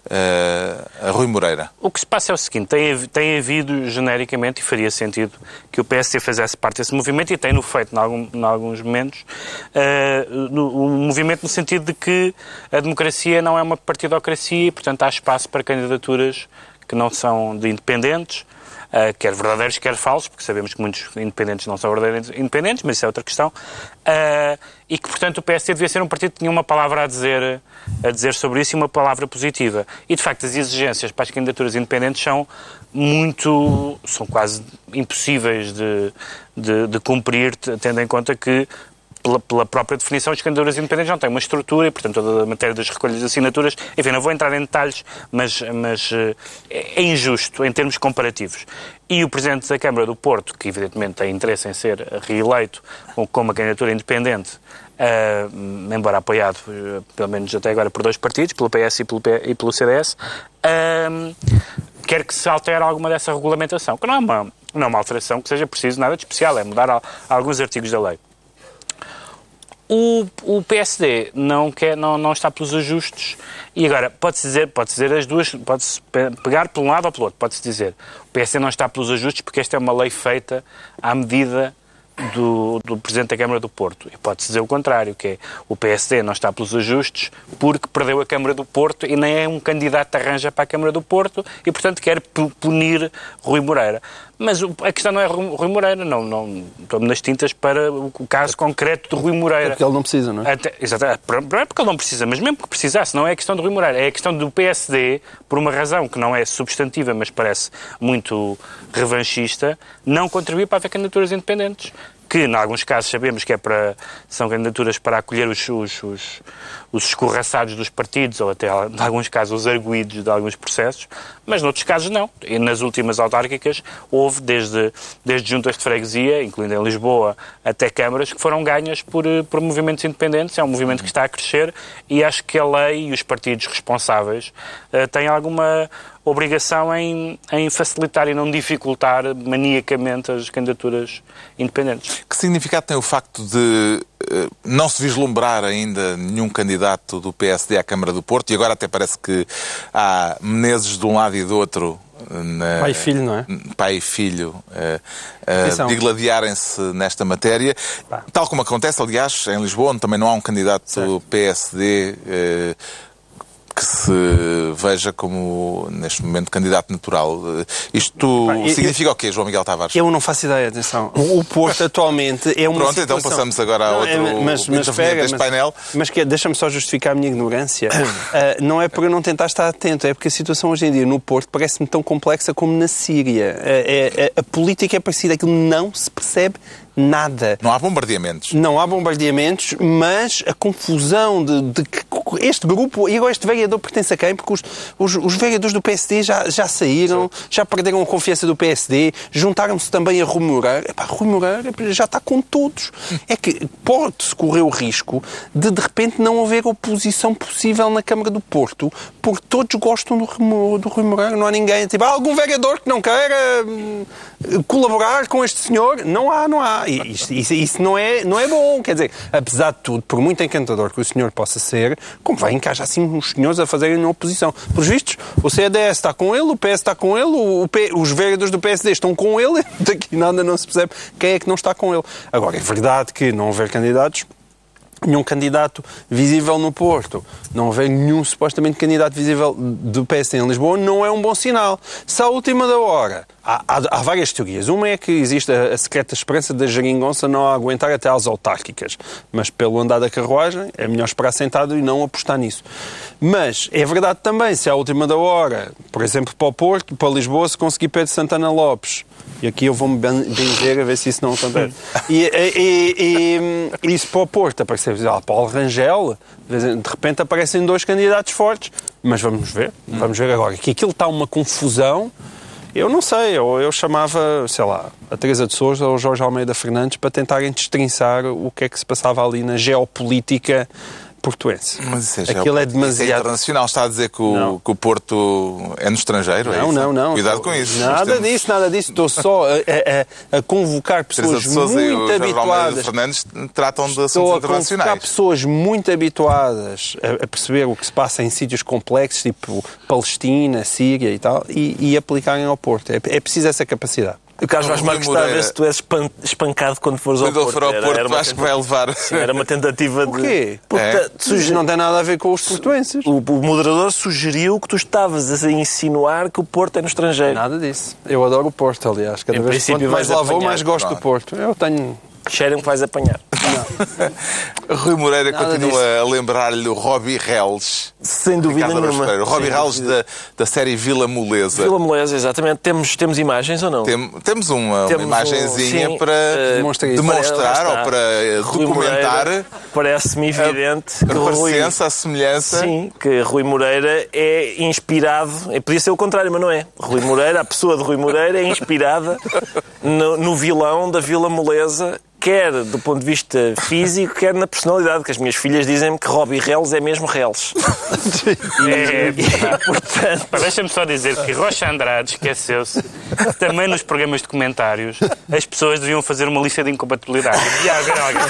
eh, a Rui Moreira. O que se passa é o seguinte, tem, tem havido genericamente, e faria sentido, que o PSD fizesse parte desse movimento, e tem-no feito em, algum, em alguns momentos, eh, no- um movimento no sentido de que a democracia não é uma partidocracia e, portanto, há espaço para candidaturas que não são de independentes, uh, quer verdadeiros, quer falsos, porque sabemos que muitos independentes não são verdadeiros independentes, mas isso é outra questão, uh, e que, portanto, o PSD devia ser um partido que tinha uma palavra a dizer, a dizer sobre isso e uma palavra positiva. E, de facto, as exigências para as candidaturas independentes são muito, são quase impossíveis de, de, de cumprir, tendo em conta que pela, pela, própria definição, as candidaturas independentes não têm uma estrutura e, portanto, toda a matéria das recolhas de assinaturas, enfim, não vou entrar em detalhes, mas, mas é, é injusto em termos comparativos. E o Presidente da Câmara do Porto, que evidentemente tem interesse em ser reeleito com uma candidatura independente, uh, embora apoiado, uh, pelo menos até agora, por dois partidos, pelo PS e pelo, P e pelo CDS, uh, quer que se altere alguma dessa regulamentação, que não é uma, não é uma alteração que seja preciso nada de especial, é mudar alguns artigos da lei. O, o PSD não, quer, não, não está pelos ajustes. E agora pode-se dizer, pode dizer as duas, pode-se pegar por um lado ou pelo outro, pode-se dizer. O PSD não está pelos ajustes porque esta é uma lei feita à medida do, do Presidente da Câmara do Porto. E pode-se dizer o contrário, que é o PSD não está pelos ajustes porque perdeu a Câmara do Porto e nem é um candidato arranja para a Câmara do Porto e, portanto, quer punir Rui Moreira. Mas a questão não é Rui Moreira, não, não estou-me nas tintas para o caso concreto de Rui Moreira. É porque ele não precisa, não é? Até, exatamente, não é porque ele não precisa, mas mesmo que precisasse, não é a questão de Rui Moreira, é a questão do PSD, por uma razão que não é substantiva, mas parece muito revanchista, não contribuir para haver candidaturas independentes que, em alguns casos, sabemos que é para, são candidaturas para acolher os, os, os, os escorraçados dos partidos, ou até, em alguns casos, os arguídos de alguns processos, mas, noutros casos, não. E nas últimas autárquicas, houve, desde, desde juntas de freguesia, incluindo em Lisboa, até câmaras, que foram ganhas por, por movimentos independentes. É um movimento que está a crescer e acho que a lei e os partidos responsáveis uh, têm alguma obrigação em, em facilitar e não dificultar maniacamente as candidaturas independentes. Que significado tem o facto de uh, não se vislumbrar ainda nenhum candidato do PSD à Câmara do Porto e agora até parece que há Menezes de um lado e do outro na, pai e filho, não é? Pai e filho uh, uh, digladiarem-se nesta matéria. Tal como acontece, aliás, em Lisboa, onde também não há um candidato certo. PSD uh, que se veja como, neste momento, candidato natural. Isto Bem, significa eu, o quê, João Miguel Tavares? Eu não faço ideia, atenção. O Porto atualmente é uma Pronto, situação... então passamos agora a outro não, é, mas, mas, pega, deste mas, painel. Mas que, deixa-me só justificar a minha ignorância. uh, não é por eu não tentar estar atento, é porque a situação hoje em dia no Porto parece-me tão complexa como na Síria. Uh, é, a política é parecida, aquilo não se percebe nada. Não há bombardeamentos. Não há bombardeamentos, mas a confusão de, de que este grupo, e agora este vereador pertence a quem? Porque os, os, os vereadores do PSD já, já saíram, Sim. já perderam a confiança do PSD, juntaram-se também a Rui Moreira. Epá, Rui Moreira já está com todos. É que pode-se correr o risco de, de repente, não haver oposição possível na Câmara do Porto, porque todos gostam do, do Rui Moreira. Não há ninguém. Tipo, há algum vereador que não queira hum, colaborar com este senhor? Não há, não há. Isso, isso, isso, não, é, não é bom. Quer dizer, apesar de tudo, por muito encantador que o senhor possa ser, como vai encaixar assim uns senhores a fazerem oposição? Pelos vistos, o CDS está com ele, o PS está com ele, o os vereadores do PSD estão com ele, daqui nada não se percebe quem é que não está com ele. Agora, é verdade que não haver candidatos nenhum candidato visível no Porto, não haver nenhum supostamente candidato visível do PSD em Lisboa, não é um bom sinal. Se à última da hora, há, há, há várias teorias. Uma é que existe a, a secreta esperança da geringonça não aguentar até às autárquicas, mas pelo andar da carruagem é melhor esperar sentado e não apostar nisso. Mas é verdade também, se à última da hora, por exemplo, para o Porto, para Lisboa, se conseguir Pedro Santana Lopes, e aqui eu vou-me benzer a ver se isso não acontece. E, e, e, e isso para o Porto, aparecer ah, Paulo Rangel, de repente aparecem dois candidatos fortes, mas vamos ver, vamos ver agora. Que aquilo está uma confusão, eu não sei, ou eu chamava, sei lá, a Teresa de Souza ou o Jorge Almeida Fernandes para tentarem destrinçar o que é que se passava ali na geopolítica portuense. Mas isso é, Aquilo é demasiado... É internacional. Está a dizer que o, que o Porto é no estrangeiro? Não, é não, não. Cuidado com isso. Nada temos... disso, nada disso. Estou só a, a, a convocar pessoas muito habituadas. Fernandes tratam de assuntos Estou a internacionais. convocar pessoas muito habituadas a, a, perceber o que se passa em sítios complexos, tipo Palestina, Síria e tal, e, e aplicarem ao Porto. É, é preciso essa capacidade. O Carlos Vaz Marques está a ver se tu és espan- espancado quando fores ao Quando ele Porto. for ao Era- Porto, era uma acho que vai levar. Sim, era uma tentativa de... Porquê? Porque É. suge- Não tem nada a ver com os portuenses. o, o moderador sugeriu que tu estavas a insinuar que o Porto é no estrangeiro. Nada disso. Eu adoro o Porto, aliás. Cada Em vez princípio quanto mais lá vou, mais gosto do Pronto. Porto. Eu tenho... Cheira-me que vais apanhar. Rui Moreira Nada continua disso. a lembrar-lhe o Robbie Reles. Sem dúvida Ricardo nenhuma. O Robbie Reles da, da série Vila Moleza. Vila Moleza, exatamente. Temos, temos imagens ou não? Tem- temos uma, uma Temos um- imagenzinha sim, para eh, demonstrar está. ou para Rui documentar Moreira, Parece-me evidente a parecença, a semelhança. Sim, que Rui Moreira é inspirado, podia ser o contrário, mas não é. Rui Moreira, a pessoa de Rui Moreira é inspirada no, no vilão da Vila Moleza, quer do ponto de vista físico, quer na personalidade, que as minhas filhas dizem-me que Robbie Reles é mesmo Reles. É, E, portanto, Deixa-me só dizer que Rocha Andrade esqueceu-se que também nos programas de comentários as pessoas deviam fazer uma lista de incompatibilidades. Devia haver alguém.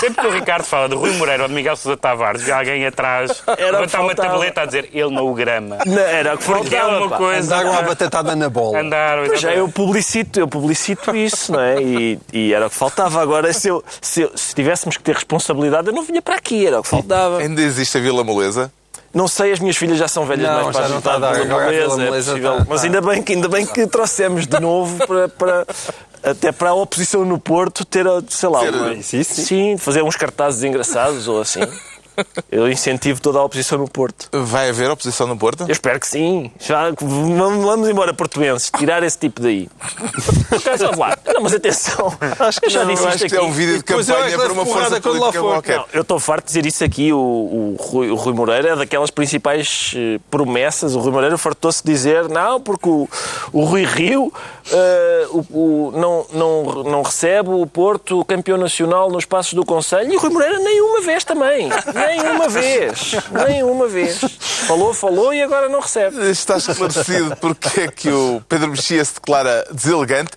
Sempre que o Ricardo fala de Rui Moreira ou de Miguel Sousa Tavares, devia alguém atrás Era levantar uma faltava. tableta a dizer ele não o grama. não, era o que Porque é faltava. uma coisa. Andaram à batatada na bola. Andar, Pois é, eu publicito, eu publicito isso, não é? E, e era o que faltava. Agora, se, eu, se, eu- se tivéssemos que ter responsabilidade, eu não vinha para aqui, era o que faltava. Ainda existe a Vila Moleza? Não sei, as minhas filhas já são velhas Não, mais para já não está a dar. Vila Agora a Vila Moleza, é possível. está- Mas ainda bem, que, ainda bem que trouxemos de novo para, para- até para a oposição no Porto ter, sei lá, Ter- uma- isso, sim. sim, fazer uns cartazes engraçados ou assim. Eu incentivo toda a oposição no Porto. Vai haver oposição no Porto? Eu espero que sim. Já, vamos, embora, portuenses. Tirar esse tipo daí. Vamos lá. Não, mas atenção. Acho que eu já Não, disse eu isto acho que aqui. é um vídeo de é campanha que para uma força política qualquer. Não, eu estou farto de dizer isso aqui. O, o, Rui, o Rui Moreira é daquelas principais eh, promessas. O Rui Moreira fartou-se de dizer não, porque o, o Rui Rio eh, o, o- não, não, não recebe o Porto campeão nacional nos passos do Conselho. E o Rui Moreira nenhuma vez também. Nenhuma vez. Nenhuma vez. Falou, falou e agora não recebe. Está esclarecido porque é que o Pedro Mexia se declara deselegante.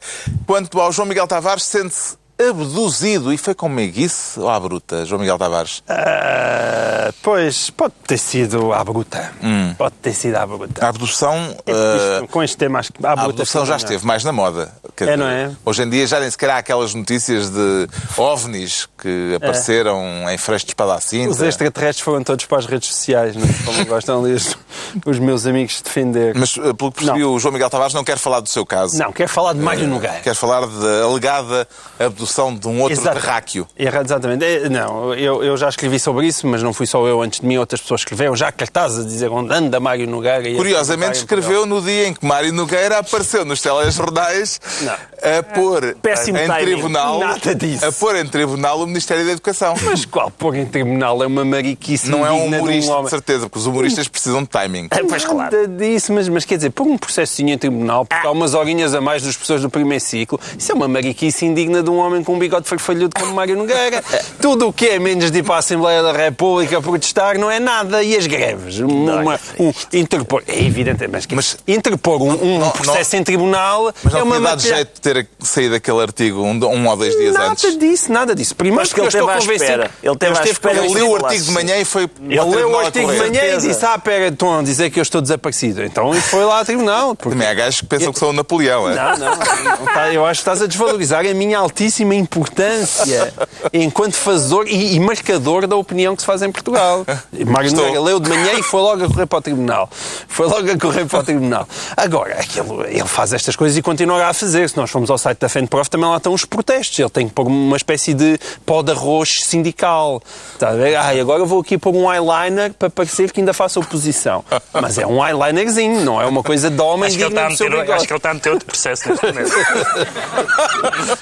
Quanto ao João Miguel Tavares, sente-se abduzido. E foi com meiguice ou à bruta, João Miguel Tavares? Ah, pois, pode ter sido à bruta. Hum. Pode ter sido à bruta. A abdução, É eh, Isto, com este tema, acho que à a abdução já esteve mais na moda. Quer É, não é? Hoje em dia já nem sequer há aquelas notícias de ovnis que apareceram em freixo de espada à cinta. Os extraterrestres foram todos para as redes sociais, não é? como gostam ali os, os meus amigos defender. Mas, eh, pelo que percebi, o João Miguel Tavares não quer falar do seu caso. Não, quero falar de Mário Nogueira. Quer falar da alegada abdução de um outro Exato. terráqueo. Exatamente. É, Não, eu, eu já escrevi sobre isso, mas não fui só eu antes de mim, outras pessoas escreveram já cartazes a dizer onde anda Mário Nogueira. e Curiosamente escreveu no dia em que Mário Nogueira apareceu nos telejornais Não. a pôr Péssimo em timing. tribunal Nada disso. a pôr em tribunal o Ministério da Educação. Mas qual pôr em tribunal é uma mariquice não é um de humorista, homem. de certeza, porque os humoristas precisam de timing. Pois claro. Nada disso, mas, mas quer dizer, pôr um processinho em tribunal porque há umas horinhas a mais dos professores do primeiro ciclo, isso é uma mariquice indigna de um homem com um bigode farfalhudo como Mário Nogueira. Tudo o que é menos de ir para a Assembleia da República protestar não é nada. E as greves? Uma, um, interpor, é evidente, mas, que- Mas- interpor um, um não- processo não- em tribunal Mas não é uma dado maquilha- jeito de ter saído aquele artigo um, um ou dois dias Nada antes. disso, nada disso. Primeiro Mas que ele porque eu estou convencido. espera. Ele esteve Eu à espera. Ele leu o artigo de manhã e foi Ele leu o artigo de manhã e disse: Ah, pera, estão a dizer que eu estou desaparecido. Então e foi lá ao tribunal. Porque... Também há gajos que pensam que são o Napoleão. é? Não, não, não tá- eu acho que estás a desvalorizar a minha altíssima importância enquanto fazedor e, e marcador da opinião que se faz em Portugal. Mário. Nogueira leu de manhã e foi logo a correr para o tribunal. Foi logo a correr para o tribunal. Agora, aquilo, ele faz estas coisas e continuará a fazer. Se nós formos ao site da FENPROF, também lá estão os protestos. Ele tem que pôr uma espécie de pó de arroz sindical. Está a ver? Ai, agora vou aqui pôr um eyeliner para parecer que ainda faço oposição. Mas é um eyelinerzinho, não é uma coisa de homem Acho que, ele está a meter, acho que ele está a meter outro processo neste momento.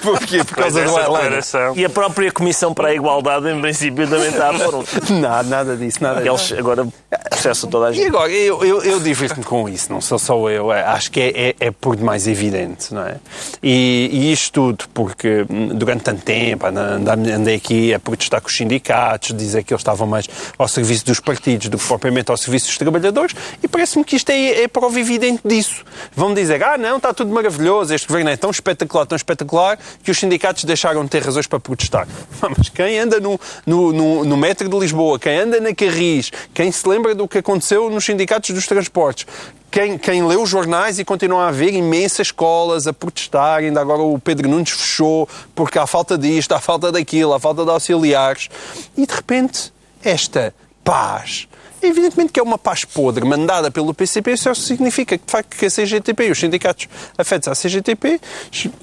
Porquê? Por Mas causa do. E a própria Comissão para a Igualdade, em princípio, também está a um. Nada, nada disso, nada disso. Eles agora processam toda a E gente. agora, eu, eu, eu divirto-me com isso, não sou só eu, é, acho que é, é, é por demais evidente, não é? E, e isto tudo porque hum, durante tanto tempo andei aqui a protestar com os sindicatos, dizer que eles estavam mais ao serviço dos partidos do que propriamente ao serviço dos trabalhadores, e parece-me que isto é, é prova evidente disso. Vão dizer, ah não, está tudo maravilhoso, este governo é tão espetacular, tão espetacular, que os sindicatos deixaram de ter razões para protestar. Mas quem anda no, no, no, no metro de Lisboa, quem anda na Carris, quem se lembra do que aconteceu nos sindicatos dos transportes, quem, quem lê os jornais e continua a haver imensas escolas a protestar, ainda agora o Pedro Nunes fechou porque há falta disto, há falta daquilo, há falta de auxiliares. E de repente, esta paz Evidentemente que é uma paz podre mandada pelo PCP, isso significa que, de facto, que a CGTP e os sindicatos afetos à CGTP,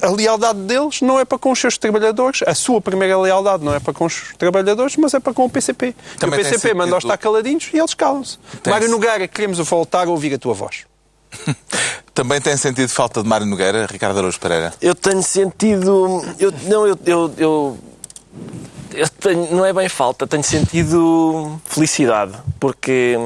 a lealdade deles não é para com os seus trabalhadores, a sua primeira lealdade não é para com os trabalhadores, mas é para com o PCP. Também e o PCP manda-os estar caladinhos e eles calam-se. Mário Nogueira, queremos voltar a ouvir a tua voz. Também tem sentido falta de Mário Nogueira, Ricardo Araújo Pereira? Eu tenho sentido... Eu, não, eu, eu eu tenho, não é bem falta, tenho sentido felicidade, porque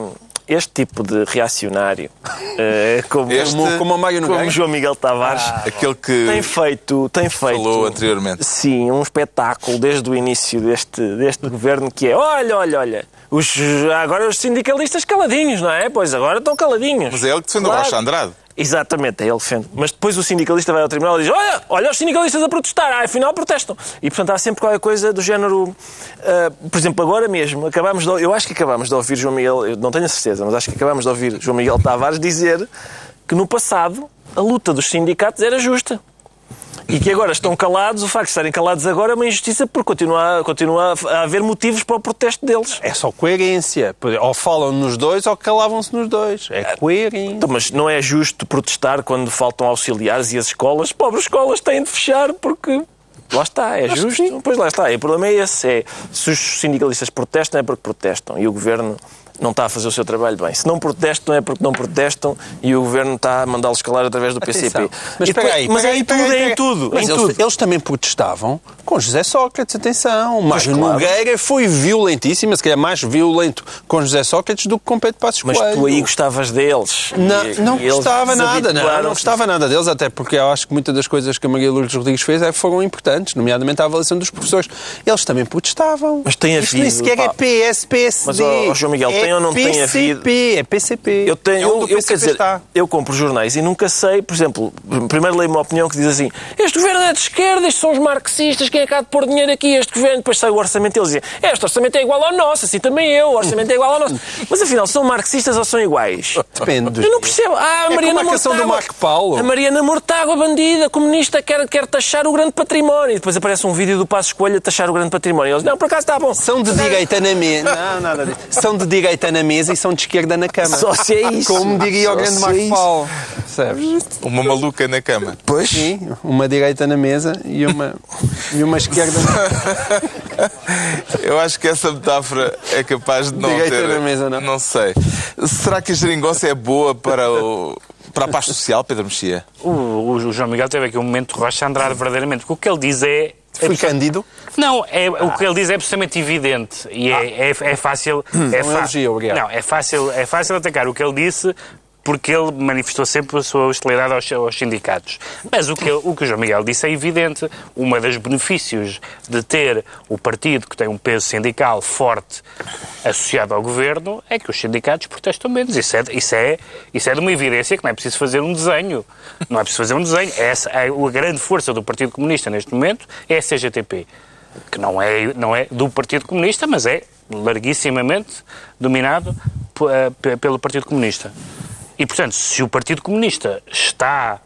este tipo de reacionário, uh, como, este, como, como, como João Miguel Tavares, ah, aquele que tem feito, tem feito, falou anteriormente. Sim, um espetáculo desde o início deste, deste governo que é, olha, olha, olha, os, agora os sindicalistas caladinhos, não é? Pois agora estão caladinhos. Mas é ele que defende claro. o Rocha Andrade. Exatamente, é ele defende. Mas depois o sindicalista vai ao tribunal e diz: Olha, olha os sindicalistas a protestar, ah, afinal protestam. E portanto há sempre qualquer coisa do género. Uh, por exemplo, agora mesmo, acabamos de, eu acho que acabamos de ouvir João Miguel, não tenho a certeza, mas acho que acabamos de ouvir João Miguel Tavares dizer que no passado a luta dos sindicatos era justa e que agora estão calados, o facto de estarem calados agora é uma injustiça porque continua, continua a haver motivos para o protesto deles. É só coerência. Ou falam nos dois ou calavam-se nos dois. É coerente. Então, mas não é justo protestar quando faltam auxiliares e as escolas? Pobres escolas têm de fechar porque Lá está, é Acho justo. Pois lá está. E o problema é esse: é se os sindicalistas protestam, é porque protestam. E o governo não está a fazer o seu trabalho bem. Se não protestam é porque não protestam e o governo está a mandá-los calar através do PCP. Mas, depois, aí, mas é em tudo, é em tudo. Mas em eles, tudo. eles, também protestavam com José Sócrates, atenção. Mas claro. Nogueira foi violentíssimo, se calhar mais violento com José Sócrates do que com Pedro Passos Mas Coelho. tu aí gostavas deles. Não, e, não e gostava nada, não, não gostava nada deles, até porque eu acho que muitas das coisas que a Maria Lourdes Rodrigues fez é, foram importantes, nomeadamente a avaliação dos professores. Eles também protestavam. Mas tem havido... Isto nem sequer é PS, PSD. Mas, oh, João Miguel, é tem ou não PCP. tem havido PCP, é PCP. Eu, tenho, é eu, eu, quer dizer, está. eu compro jornais e nunca sei, por exemplo, primeiro leio uma opinião que diz assim: este governo é de esquerda, estes são os marxistas, quem é que há de pôr dinheiro aqui? Este governo, depois sai o orçamento e eles dizem: este orçamento é igual ao nosso, assim também eu, o orçamento é igual ao nosso. Mas afinal, são marxistas ou são iguais? Depende. Eu não percebo. Ah, a é Mariana como a canção do Marco Paulo. A Mariana Mortágua, bandida, comunista, quer, quer taxar o grande património. E depois aparece um vídeo do Passo Escolha taxar o grande património. E eles, não, por acaso está bom. São de direita na mesa. Não, nada disso. São de direita na mesa e são de esquerda na cama. Só se é isso. Como diria o grande Marco é Paulo. Percebes? Uma maluca na cama. Pois. Sim, uma direita na mesa e uma, e uma esquerda na Eu acho que essa metáfora é capaz de não direita ter... na mesa, não. Não sei. Será que a geringonça é boa para o... Para a paz social, Pedro Mexia? O, o, João Miguel teve aqui um momento de Rocha Andrade verdadeiramente, porque o que ele diz é Fui é cândido? Não, é, ah. o que ele diz é absolutamente evidente e é, ah. é, é, fácil. É, um elogio, obrigado. Não, é fácil, é fácil atacar o que ele disse porque ele manifestou sempre a sua hostilidade aos, aos sindicatos. Mas o que, o que o João Miguel disse é evidente. Um dos benefícios de ter o partido que tem um peso sindical forte associado ao governo é que os sindicatos protestam menos. Isso é, isso é, isso é de uma evidência que não é preciso fazer um desenho. Não é preciso fazer um desenho. Essa, a, a grande força do Partido Comunista neste momento é a CGTP, que não é, não é do Partido Comunista, mas é larguissimamente dominado eh, pelo Partido Comunista. E, portanto, se o Partido Comunista está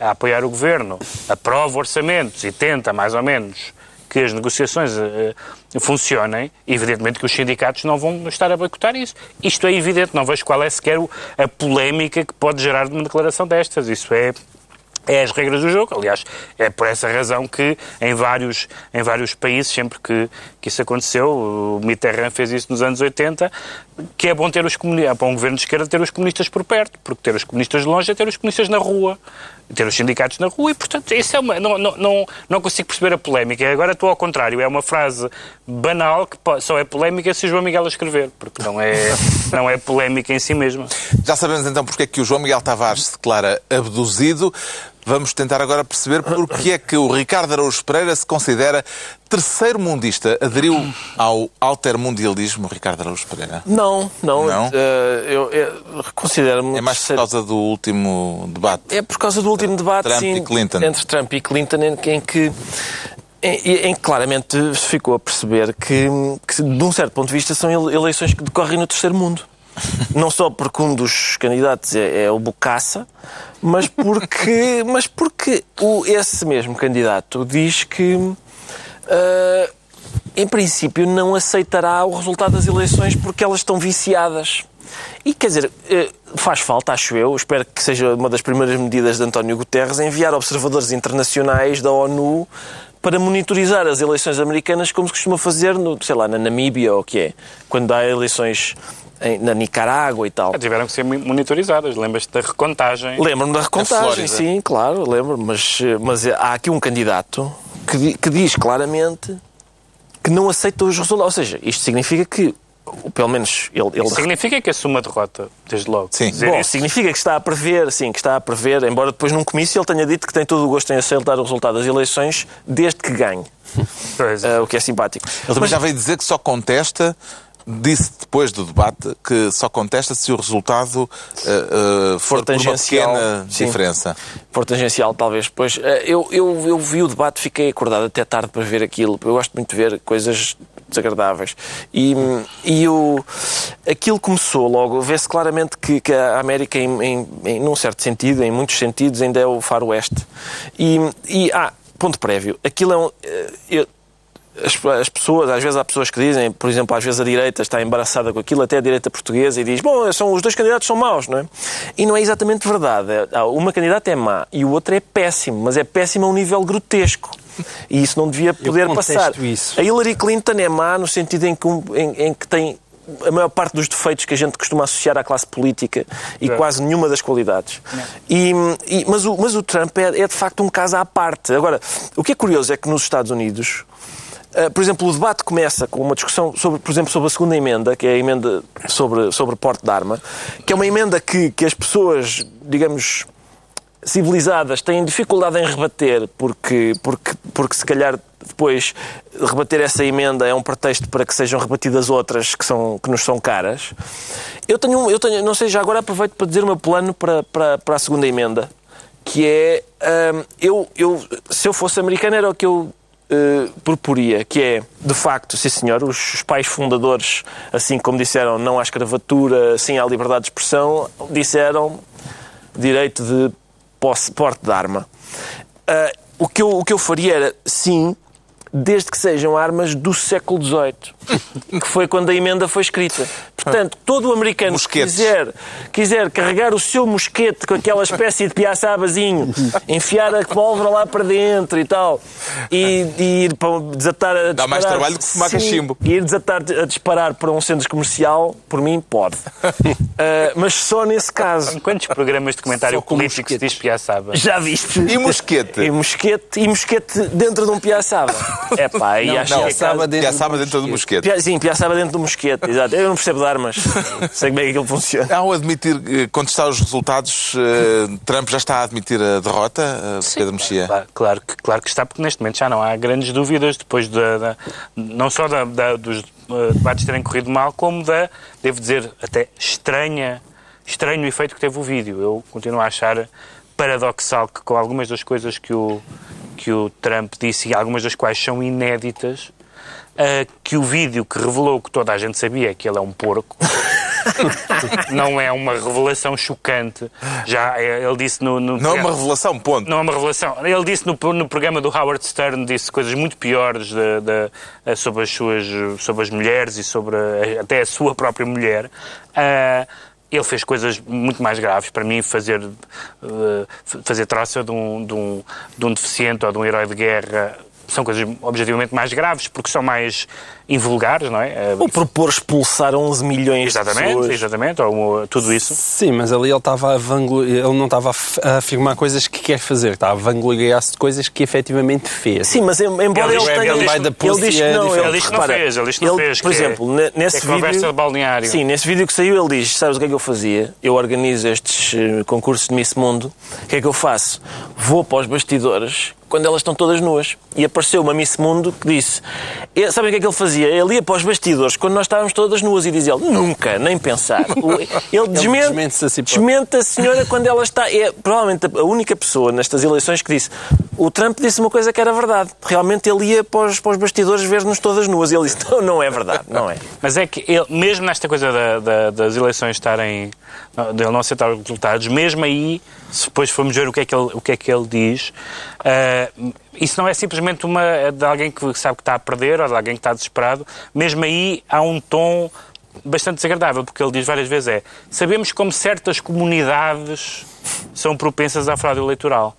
a apoiar o governo, aprova orçamentos e tenta, mais ou menos, que as negociações uh, funcionem, evidentemente que os sindicatos não vão estar a boicotar isso. Isto é evidente, não vejo qual é sequer a polémica que pode gerar de uma declaração destas. Isso é é as regras do jogo. Aliás, é por essa razão que em vários, em vários países, sempre que, que isso aconteceu, o Mitterrand fez isso nos anos 80, que é bom ter os comunistas, é para um governo de esquerda ter os comunistas por perto, porque ter os comunistas de longe é ter os comunistas na rua, ter os sindicatos na rua, e portanto, isso é uma, não, não, não, não consigo perceber a polémica. Agora estou ao contrário, é uma frase banal que só é polémica se o João Miguel a escrever, porque não é, não é polémica em si mesma. Já sabemos então porque é que o João Miguel Tavares se declara abduzido. Vamos tentar agora perceber porque é que o Ricardo Araújo Pereira se considera terceiro mundista. Aderiu ao altermundialismo, Ricardo Araújo Pereira? Não, não. não? Uh, eu, eu considero-me... É mais por causa do último debate? É por causa do último debate, Trump sim, e Clinton. entre Trump e Clinton, em, que em, em, claramente se ficou a perceber que, que, de um certo ponto de vista, são eleições que decorrem no terceiro mundo. Não só porque um dos candidatos é, é o Bocaça, mas porque, mas porque o, esse mesmo candidato diz que, ah, em princípio, não aceitará o resultado das eleições porque elas estão viciadas. E quer dizer, eh, faz falta, acho eu, espero que seja uma das primeiras medidas de António Guterres, enviar observadores internacionais da ONU para monitorizar as eleições americanas como se costuma fazer, no, sei lá, na Namíbia ou o que é, quando há eleições em- na Nicarágua e tal. Já tiveram que ser monitorizadas. Lembras-te da recontagem? Lembro-me da recontagem, sim, claro, lembro mas, mas há aqui um candidato que, que diz claramente que não aceita os resultados. Ou seja, isto significa que, pelo menos, ele, ele Significa que assume a derrota, desde logo. Sim. Dizer Bom, isso. significa que está a prever, sim, que está a prever, embora depois num comício ele tenha dito que tem todo o gosto em aceitar o resultado das eleições desde que ganhe, Pois é. eh, o que é simpático. Ele também já veio dizer que só contesta, disse depois do debate, que só contesta se o resultado eh, eh, for por uma tangencial, pequena sim. diferença. For tangencial, talvez. Pois, eh, eu, eu, eu vi o debate, fiquei acordado até tarde para ver aquilo. Eu gosto muito de ver coisas desagradáveis. E, e o, aquilo começou logo, vê-se claramente que, que a América, em, em, em, num certo sentido, em muitos sentidos, ainda é o faroeste. E, e ah, ponto prévio, aquilo é um... eu- as, as pessoas, às vezes há pessoas que dizem, por exemplo, às vezes a direita está embaraçada com aquilo, até a direita portuguesa, e diz, bom, são, os dois candidatos são maus, não é? E não é exatamente verdade. É- Uma candidata é má e o outro é péssimo, mas é péssimo a um nível grotesco. E isso não devia poder passar. isso. A Hillary Clinton é má no sentido em que, em, em que tem a maior parte dos defeitos que a gente costuma associar à classe política e quase nenhuma das qualidades. E, e- mas, o, mas o Trump é, é de facto um caso à parte. Agora, o que é curioso é que nos Estados Unidos, por exemplo, o debate começa com uma discussão sobre, por exemplo, sobre a segunda emenda, que é a emenda sobre, sobre porte de arma, que é uma emenda que, que as pessoas, digamos, civilizadas têm dificuldade em rebater, porque, porque, porque se calhar depois rebater essa emenda é um pretexto para que sejam rebatidas outras que, são, que nos são caras. Eu tenho, eu tenho, não sei, já agora aproveito para dizer o meu plano para, para, para a segunda emenda, que é, hum, eu, eu, se eu fosse americano era o que eu eh, proporia, que é, de facto, sim senhor, os, pais fundadores, assim como disseram não à escravatura, sim à liberdade de expressão, disseram direito de posse, porte de arma. Ah, o, que eu, o que eu faria era, sim, desde que sejam armas do século XVIII, que foi quando a emenda foi escrita. Portanto, todo o americano que quiser, quiser carregar o seu mosquete com aquela espécie de piaçabazinho, enfiar a pólvora lá para dentro e tal, e, e ir para desatar a disparar... Dá mais trabalho do que fumar cachimbo. E ir desatar a disparar para um centro comercial, por mim, pode. Ah, mas só nesse caso. Em quantos programas de comentário político se diz piaçaba? Já viste? E mosquete? E mosquete, e mosquete dentro de um piaçaba. É pá, e Não, acho não, que é piaçaba caso- dentro Piaçaba dentro do mosquete. Pia- Sim, piaçaba dentro do mosquete, exato. Eu não percebo de armas. Sei como é que aquilo funciona. Ao admitir, eh, contestar os resultados, eh, Trump já está a admitir a derrota, eh, Pedro Mexia? Claro, claro que, claro que está, porque neste momento já não há grandes dúvidas, depois da, da- não só da- da- dos eh, debates terem corrido mal, como da, devo dizer, até estranha, estranho efeito que teve o vídeo. Eu continuo a achar paradoxal que com algumas das coisas que o, que o Trump disse, e algumas das quais são inéditas, eh, que o vídeo que revelou que toda a gente sabia que ele é um porco, não é uma revelação chocante. Já eh, ele disse no, no Não é uma revelação, ponto. não é uma revelação. Ele disse no, no programa do Howard Stern disse coisas muito piores de- de- eh, sobre as suas sobre as mulheres e sobre a- até a sua própria mulher. Ah, ele fez coisas muito mais graves. Para mim, fazer, eh, fazer troça de um, de, um, de um deficiente ou de um herói de guerra são coisas objetivamente mais graves porque são mais invulgares, não é? Eh, Ou propor expulsar 11 milhões de Exatamente, pessoas. exatamente, ou, ou tudo isso. Sim, mas ali ele estava a vanglo... ele não estava a afirmar coisas que quer fazer, estava a vangloriar-se de coisas que efetivamente fez. Sim, mas em- embora Ele ele, tenha... ele diz- ele da diz que é não. Ele diz que não fez, ele diz que não fez, Por que é- exemplo, ne- nesse é vídeo... conversa de balneário. Sim, nesse vídeo que saiu ele diz, sabes o que é que eu fazia? Eu organizo estes eh, concursos de Miss Mundo. O que é que eu faço? Vou para os bastidores quando elas estão todas nuas. E apareceu uma Miss Mundo que disse... eh, Sabem o que é que ele fazia? Ele ia para os bastidores quando nós estávamos todas nuas e dizia ele, nunca, nem pensar. Ele desmente, desmente-se a si desmente a senhora quando ela está... É provavelmente a única pessoa nestas eleições que disse o Trump disse uma coisa que era verdade. Realmente ele ia para os, para os bastidores ver-nos todas nuas. E ele disse, não, não é verdade, não é. Mas é que ele, mesmo nesta coisa da- da- das eleições estarem. de ele não aceitar os resultados, mesmo aí, se depois formos ver o que é que ele, o que é que ele diz, ah, isso não é simplesmente uma de alguém que sabe que está a perder ou de alguém que está desesperado. Mesmo aí há um tom bastante desagradável, porque ele diz várias vezes é sabemos como certas comunidades são propensas à fraude eleitoral.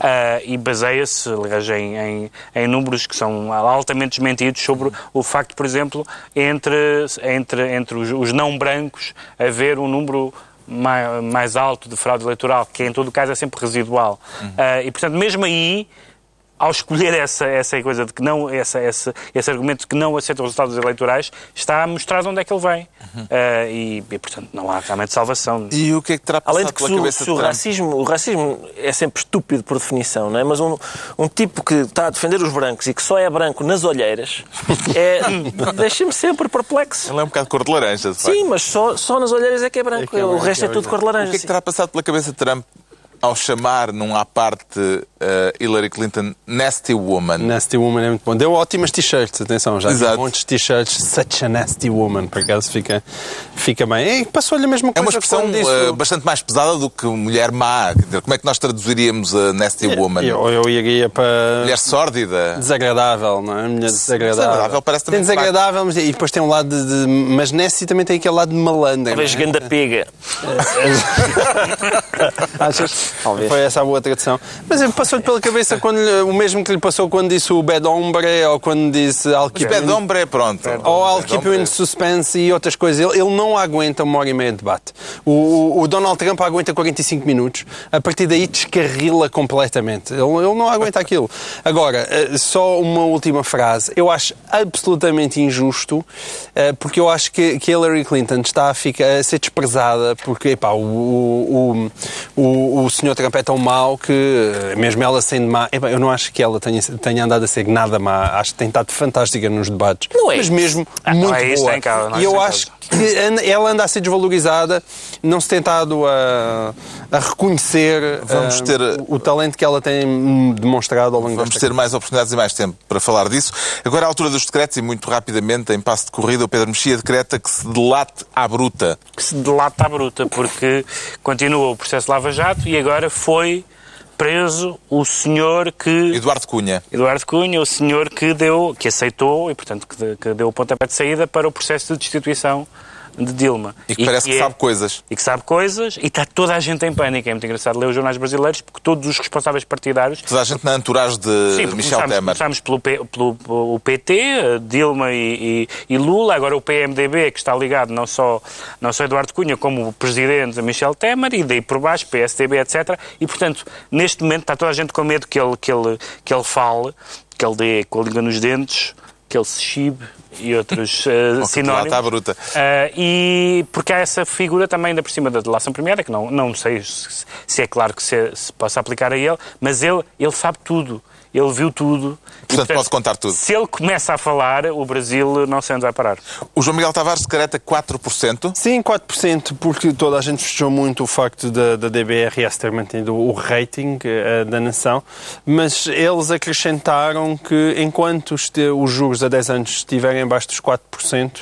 Ah, e baseia-se, aliás, em, em, em números que são altamente desmentidos sobre o facto, por exemplo, entre, entre, entre os, os não brancos haver um número mais, mais alto de fraude eleitoral, que em todo caso é sempre residual. Ah, e, portanto, mesmo aí, ao escolher essa, essa coisa de que não, essa, essa, esse argumento de que não aceita os resultados eleitorais, está a mostrar de onde é que ele vem. Ah, e, e, portanto, não há realmente salvação. E o que é que terá passado Além de que pela se o, cabeça se de o racismo, o racismo é sempre estúpido por definição, não é? Mas um, um tipo que está a defender os brancos e que só é branco nas olheiras é, deixa-me sempre perplexo. Ele é um bocado cor de laranja, de facto. Sim, mas só, só nas olheiras é que é branco. é o branco, resto é é tudo cor de laranja. O que é que terá passado pela cabeça de Trump ao chamar num à parte eh, Hillary Clinton nasty woman? Nasty Woman é muito bom. Deu ótimas t-shirts, atenção, já Exato. de t-shirts. Such a nasty woman, por acaso fica, fica bem. E passou-lhe a mesma É coisa uma expressão eh, bastante mais pesada do que mulher má. Como é que nós traduziríamos a nasty woman? Eu, eu iria para Mulher sórdida? desagradável, não é? Mulher desagradável. desagradável parece também tem desagradável, mas, e depois tem um lado de, de- Mas Nessie também tem aquele lado de malandra. Talvez é? ganda pega. Achas? Talvez. Foi essa a boa tradução. Mas ele passou-lhe pela cabeça quando, o mesmo que lhe passou quando disse o bad hombre ou quando disse I'll Mas keep bad you in- hombre é pronto. ou hombre. in suspense e outras coisas. Ele, ele não aguenta uma hora e meia de debate. O, o- o Donald Trump aguenta 45 minutos. A partir daí descarrila completamente. Ele, ele não aguenta aquilo. Agora, eh, só uma última frase. Eu acho absolutamente injusto eh, porque eu acho que, que Hillary Clinton está a, ficar, a ser desprezada porque epá, o, o, o, o senhor Trump é tão mau que, eh, mesmo ela sendo má, eu não acho que ela tenha, tenha andado a ser nada má. Acho que tem estado fantástica nos debates. Não é Mas mesmo Ah, muito é isso, boa. cá, é e eu acho ela anda a ser desvalorizada, não se tem estado a, a reconhecer Vamos ah, ter- o, o talento que ela tem demonstrado ao longo Vamos desta ter mais oportunidades e mais tempo para falar disso. Agora, à altura dos decretos, e muito rapidamente, em passo de corrida, o Pedro Mexia decreta que se delate à bruta. que se delata à bruta, porque continua o processo Lava Jato e agora foi preso o senhor que. Eduardo Cunha. Eduardo Cunha, o senhor que deu, que aceitou e, portanto, que, que deu o pontapé de saída para o processo de destituição de Dilma. E que parece que é- sabe coisas. E que sabe coisas, e está toda a gente em pânico. É muito engraçado ler os jornais brasileiros, porque todos os responsáveis partidários Toda a gente na entourage de Sim, Michel começámos, Temer. começámos pelo, P- pelo- pelo PT, Dilma e, e- e Lula, agora o PMDB, que está ligado não só, não só a Eduardo Cunha, como o presidente Michel Temer, e daí por baixo, PSDB, etc. E, portanto, neste momento está toda a gente com medo que ele, que ele, que ele fale, que ele dê com a língua nos dentes, que ele se chibe e outros Ou que sinónimos. à bruta. Ah, e porque há essa figura também ainda por cima da delação premiada, que não, não sei se, se é claro que se, se possa aplicar a ele, mas ele, ele sabe tudo, ele viu tudo. E, Portanto, pode contar tudo. Se ele começa a falar, o Brasil não sei onde vai parar. O João Miguel Tavares decreta 4%. Sim, 4%, porque toda a gente festejou muito o facto da, da DBRS ter mantido o rating eh, da nação, mas eles acrescentaram que enquanto os, os juros a 10 anos estiverem abaixo dos 4%,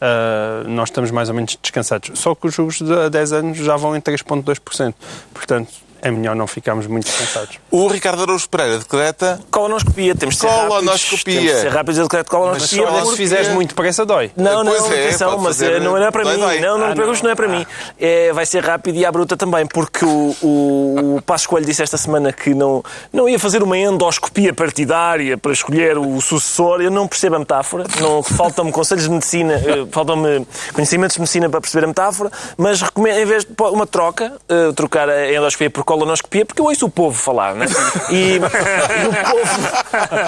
eh, nós estamos mais ou menos descansados. Só que os juros de a 10 anos já vão em 3,2%. Portanto, é melhor não ficarmos muito descansados. O Ricardo Araújo Pereira decreta Colonoscopia, temos de ser Colonoscopia. rápidos. Temos de ser rápidos, eu decreto Mas colonoscopia. se porque- fizeres muito pressa, dói. Não, não, Pois é, atenção, mas fazer- eh, não é para dói, mim. dói. Não, não Ah, perguntes, não é para mim. É, vai ser rápido e à bruta também, porque o, o, o Passo Coelho disse esta semana que não, não ia fazer uma endoscopia partidária para escolher o sucessor. Eu não percebo a metáfora. Não, faltam-me conselhos de medicina, eh, faltam-me conhecimentos de medicina para perceber a metáfora, mas recomendo, em vez de uma troca, trocar a endoscopia por colonoscopia, porque eu ouço o povo falar, né? E, e o povo.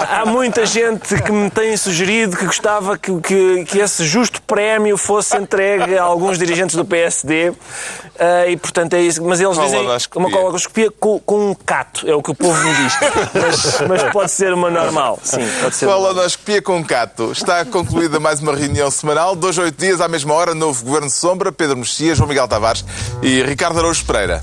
Há muita gente que me tem sugerido que gostava que, que, que esse justo prémio fosse entregue a alguns dirigentes do PSD. ah, e portanto é isso. Mas eles dizem uma colonoscopia com, com um cato, é o que o povo me diz. Mas, mas pode ser uma normal. Sim, pode ser. Colonoscopia com Cato. Está concluída mais uma reunião semanal. Dois, oito dias, à mesma hora, novo Governo de Sombra, Pedro Mexia, João Miguel Tavares e Ricardo Araújo Pereira.